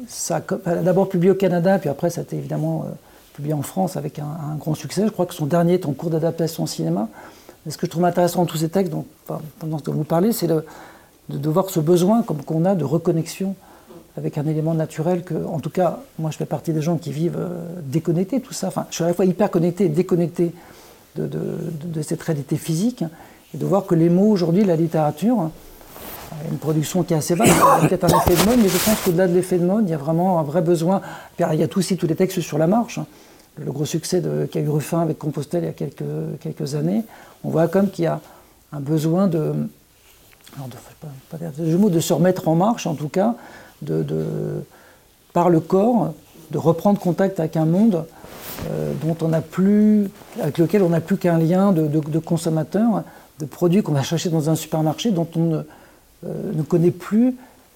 ça a d'abord publié au Canada, puis après ça a été évidemment publié en France avec un, grand succès. Je crois que son dernier est en cours d'adaptation au cinéma ce que je trouve intéressant dans tous ces textes, donc, pendant que vous parlez, c'est de, de, voir ce besoin qu'on a de reconnexion avec un élément naturel que, en tout cas, moi je fais partie des gens qui vivent euh, déconnectés, tout ça. Enfin, je suis à la fois hyper connecté et déconnecté de, cette réalité physique, et de voir que les mots aujourd'hui, la littérature, a une production qui est assez vaste, [coughs] peut-être un effet de mode, mais je pense qu'au-delà de l'effet de mode, il y a vraiment un vrai besoin. Il y a aussi tous les textes sur la marche, le gros succès qu'a eu Ruffin avec Compostelle il y a quelques, années on voit comme qu'il y a un besoin de, de, de se remettre en marche, en tout cas, de, par le corps, de reprendre contact avec un monde euh, dont on plus, avec lequel on n'a plus qu'un lien de, consommateur, de produits qu'on va chercher dans un supermarché, dont on ne, euh, connaît plus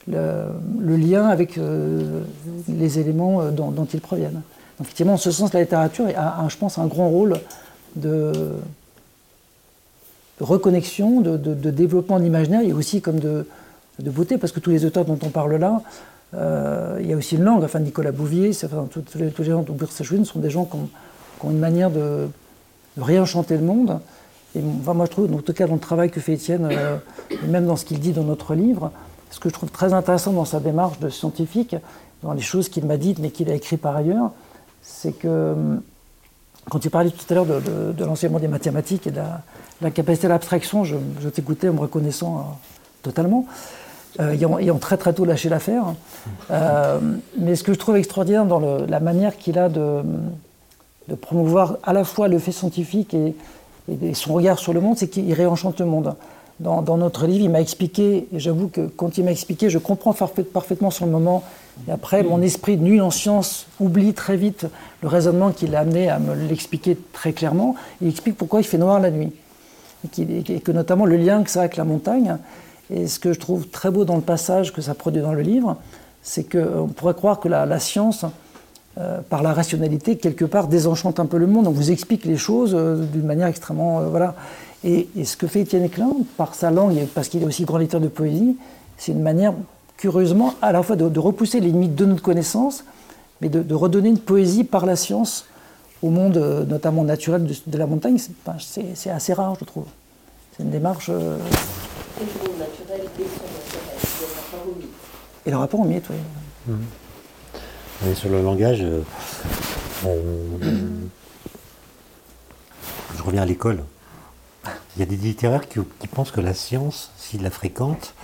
le, lien avec euh, les éléments dont, ils proviennent. Donc, effectivement, en ce sens, la littérature a, je pense, un grand rôle de, de reconnexion, de, développement de l'imaginaire, et aussi comme de, beauté, parce que tous les auteurs dont on parle là, euh, il y a aussi une langue. Enfin, Nicolas Bouvier, tous, les, gens dont Bursa sont des gens qui ont, une manière de, réenchanter le monde. Et moi, je trouve, en tout cas, dans le travail que fait Étienne, euh, et même dans ce qu'il dit dans notre livre, ce que je trouve très intéressant dans sa démarche de scientifique, dans les choses qu'il m'a dites, mais qu'il a écrit par ailleurs, c'est que quand tu parlais tout à l'heure de, l'enseignement des mathématiques et de la, capacité à l'abstraction, je, t'écoutais en me reconnaissant euh, totalement, euh, ayant, très très tôt lâché l'affaire. Euh, mais ce que je trouve extraordinaire dans la manière qu'il a de, promouvoir à la fois le fait scientifique et, son regard sur le monde, c'est qu'il réenchante le monde. Dans, notre livre, il m'a expliqué, et j'avoue que quand il m'a expliqué, je comprends parfaitement sur le moment et après, mon esprit nul en science oublie très vite le raisonnement qui l'a amené à me l'expliquer très clairement. Il explique pourquoi il fait noir la nuit. Et, que notamment le lien que ça a avec la montagne. Et ce que je trouve très beau dans le passage que ça produit dans le livre, c'est qu'on pourrait croire que la, science, euh, par la rationalité, quelque part désenchante un peu le monde. On vous explique les choses euh, d'une manière extrêmement. Euh, voilà. Et, ce que fait Étienne Klein, par sa langue, et parce qu'il est aussi grand lecteur de poésie, c'est une manière curieusement, à la fois de, repousser les limites de notre connaissance, mais de, redonner une poésie par la science au monde, euh, notamment naturel de, la montagne. C'est assez rare, je trouve. C'est une démarche. Et le monde naturel et son le rapport au mythe. Et le rapport au mythe, oui. Mmh. sur le langage, euh, je reviens à l'école. Il y a des littéraires qui, qui pensent que la science, s'ils la fréquentent,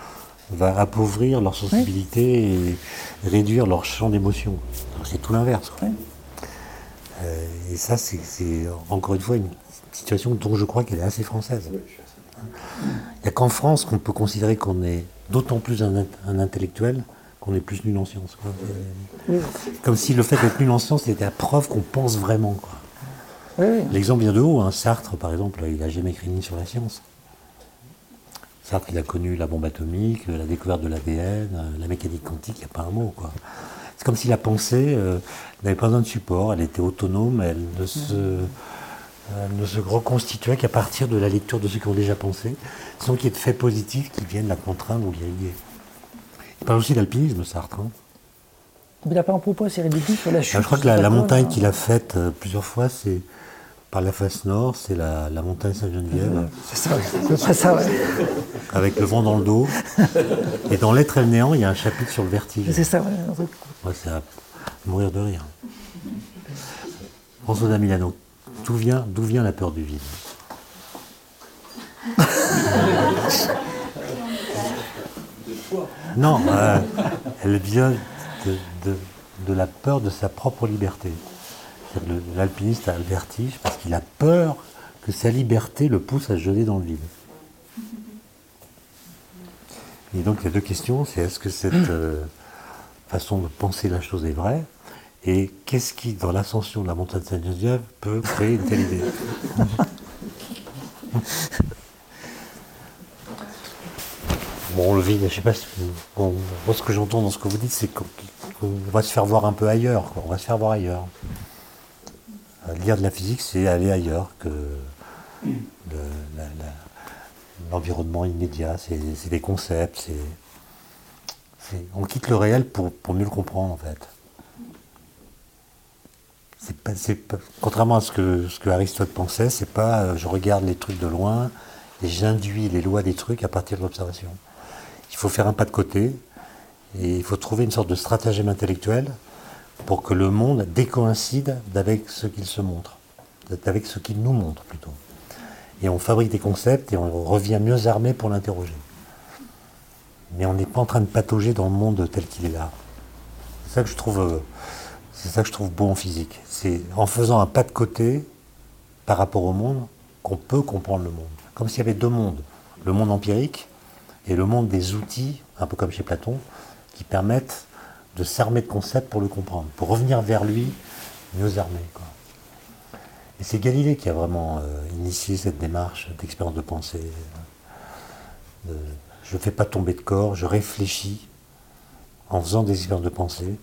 va appauvrir leur sensibilité et réduire leur champ d'émotion. C'est tout l'inverse. Euh, et ça, c'est encore une fois une situation dont je crois qu'elle est assez française. Il n'y a qu'en France qu'on peut considérer qu'on est d'autant plus un, intellectuel qu'on est plus nul en sciences. Comme si le fait d'être nul en sciences était la preuve qu'on pense vraiment. L'exemple vient de haut. Hein. Sartre, par exemple, il n'a jamais écrit ni sur la science. Sartre, il a connu la bombe atomique, la découverte de l'ADN, la mécanique quantique, il n'y a pas un mot. Quoi. C'est comme si la pensée euh, n'avait pas besoin de support, elle était autonome, elle ne se, ne se reconstituait qu'à partir de la lecture de ceux qui ont déjà pensé, sans qu'il y ait de faits positifs qui viennent la contraindre ou l'y lier. Il parle aussi d'alpinisme, Sartre. hein. Mais il n'a pas un propos assez ridicule sur la chute. Ah, je crois que la, montagne là. qu'il a faite euh, plusieurs fois, c'est par la face nord, c'est la, la montagne Sainte-Geneviève, C'est ça, c'est ça, ouais. avec le vent dans le dos. Et dans L'être et le néant, il y a un chapitre sur le vertige. C'est ça, ouais. un truc. Ouais, c'est à mourir de rire. François Milano, d'où vient, la peur du vide Non, euh, elle vient de, la peur de sa propre liberté. L'alpiniste a le vertige parce qu'il a peur que sa liberté le pousse à jeter dans le vide. Et donc il y a deux questions, c'est est-ce que cette euh, façon de penser la chose est vraie et qu'est-ce qui, dans l'ascension de la montagne Saint-Geneviève, peut créer une telle idée [laughs] Bon, le vide, je sais pas si bon, moi, ce que j'entends dans ce que vous dites, c'est qu'on va se faire voir un peu ailleurs, quoi. on va se faire voir ailleurs. Euh, Lire de la physique, c'est aller ailleurs que le- l'environnement immédiat, c'est des concepts, c'est- on quitte le réel pour, pour mieux le comprendre en fait. Contrairement à ce que, Aristote pensait, c'est pas euh, je regarde les trucs de loin et j'induis les lois des trucs à partir de l'observation. Il faut faire un pas de côté et il faut trouver une sorte de stratagème intellectuel pour que le monde décoïncide d'avec ce qu'il se montre, d'avec ce qu'il nous montre plutôt. Et on fabrique des concepts et on revient mieux armé pour l'interroger. Mais on n'est pas en train de patauger dans le monde tel qu'il est là. C'est ça que je trouve, euh, c'est ça que je trouve beau en physique. C'est en faisant un pas de côté par rapport au monde qu'on peut comprendre le monde. Comme s'il y avait deux mondes. Le monde empirique et le monde des outils, un peu comme chez Platon, qui permettent de s'armer de concepts pour le comprendre, pour revenir vers lui mieux armé. Et c'est Galilée qui a vraiment euh, initié cette démarche d'expérience de pensée. je ne fais pas tomber de corps, je réfléchis en faisant des expériences de pensée.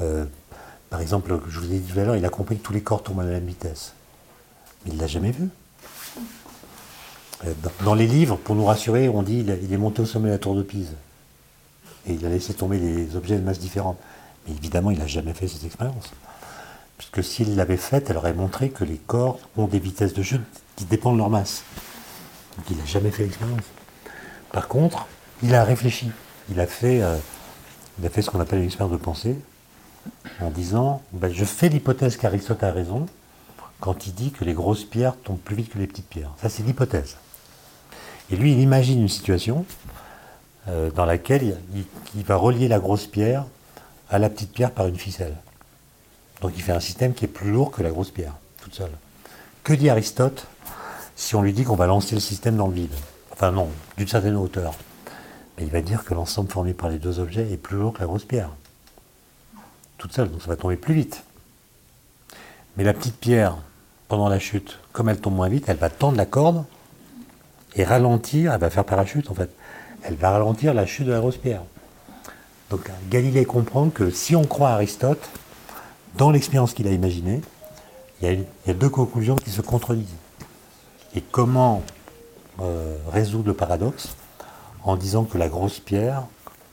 Euh, par exemple, je vous ai dit tout à l'heure, il a compris que tous les corps tombent à la même vitesse. Mais il ne l'a jamais vu. Euh, Dans, les livres, pour nous rassurer, on dit il, a- il est monté au sommet de la tour de Pise. Et il a laissé tomber des objets de masse différente. Mais évidemment, il n'a jamais fait cette expérience. Puisque s'il l'avait faite, elle aurait montré que les corps ont des vitesses de chute qui dépendent de leur masse. Donc il n'a jamais fait l'expérience. Par contre, il a réfléchi. Il a fait, euh, il a fait ce qu'on appelle une expérience de pensée, en disant ben, Je fais l'hypothèse qu'Aristote a raison quand il dit que les grosses pierres tombent plus vite que les petites pierres. Ça, c'est l'hypothèse. Et lui, il imagine une situation euh, dans laquelle il, il- va relier la grosse pierre à la petite pierre par une ficelle. Donc il fait un système qui est plus lourd que la grosse pierre, toute seule. Que dit Aristote si on lui dit qu'on va lancer le système dans le vide? Enfin non, d'une certaine hauteur. Mais il va dire que l'ensemble formé par les deux objets est plus lourd que la grosse pierre. Toute seule, donc ça va tomber plus vite. Mais la petite pierre, pendant la chute, comme elle tombe moins vite, elle va tendre la corde et ralentir, elle va faire parachute en fait, elle va ralentir la chute de la grosse pierre. Donc Galilée comprend que si on croit Aristote, dans l'expérience qu'il a imaginée, il y, a, une- il y a deux conclusions qui se contredisent. Et comment euh, résoudre le paradoxe en disant que la grosse pierre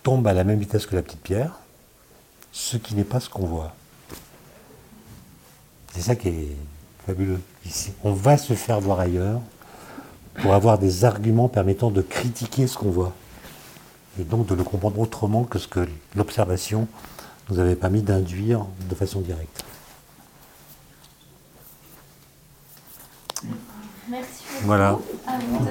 tombe à la même vitesse que la petite pierre, ce qui n'est pas ce qu'on voit. C'est ça qui est fabuleux. Ici, on va se faire voir ailleurs pour avoir des arguments permettant de critiquer ce qu'on voit. Et donc de le comprendre autrement que ce que l'observation nous avait permis d'induire de façon directe. Merci beaucoup. Voilà. À vous.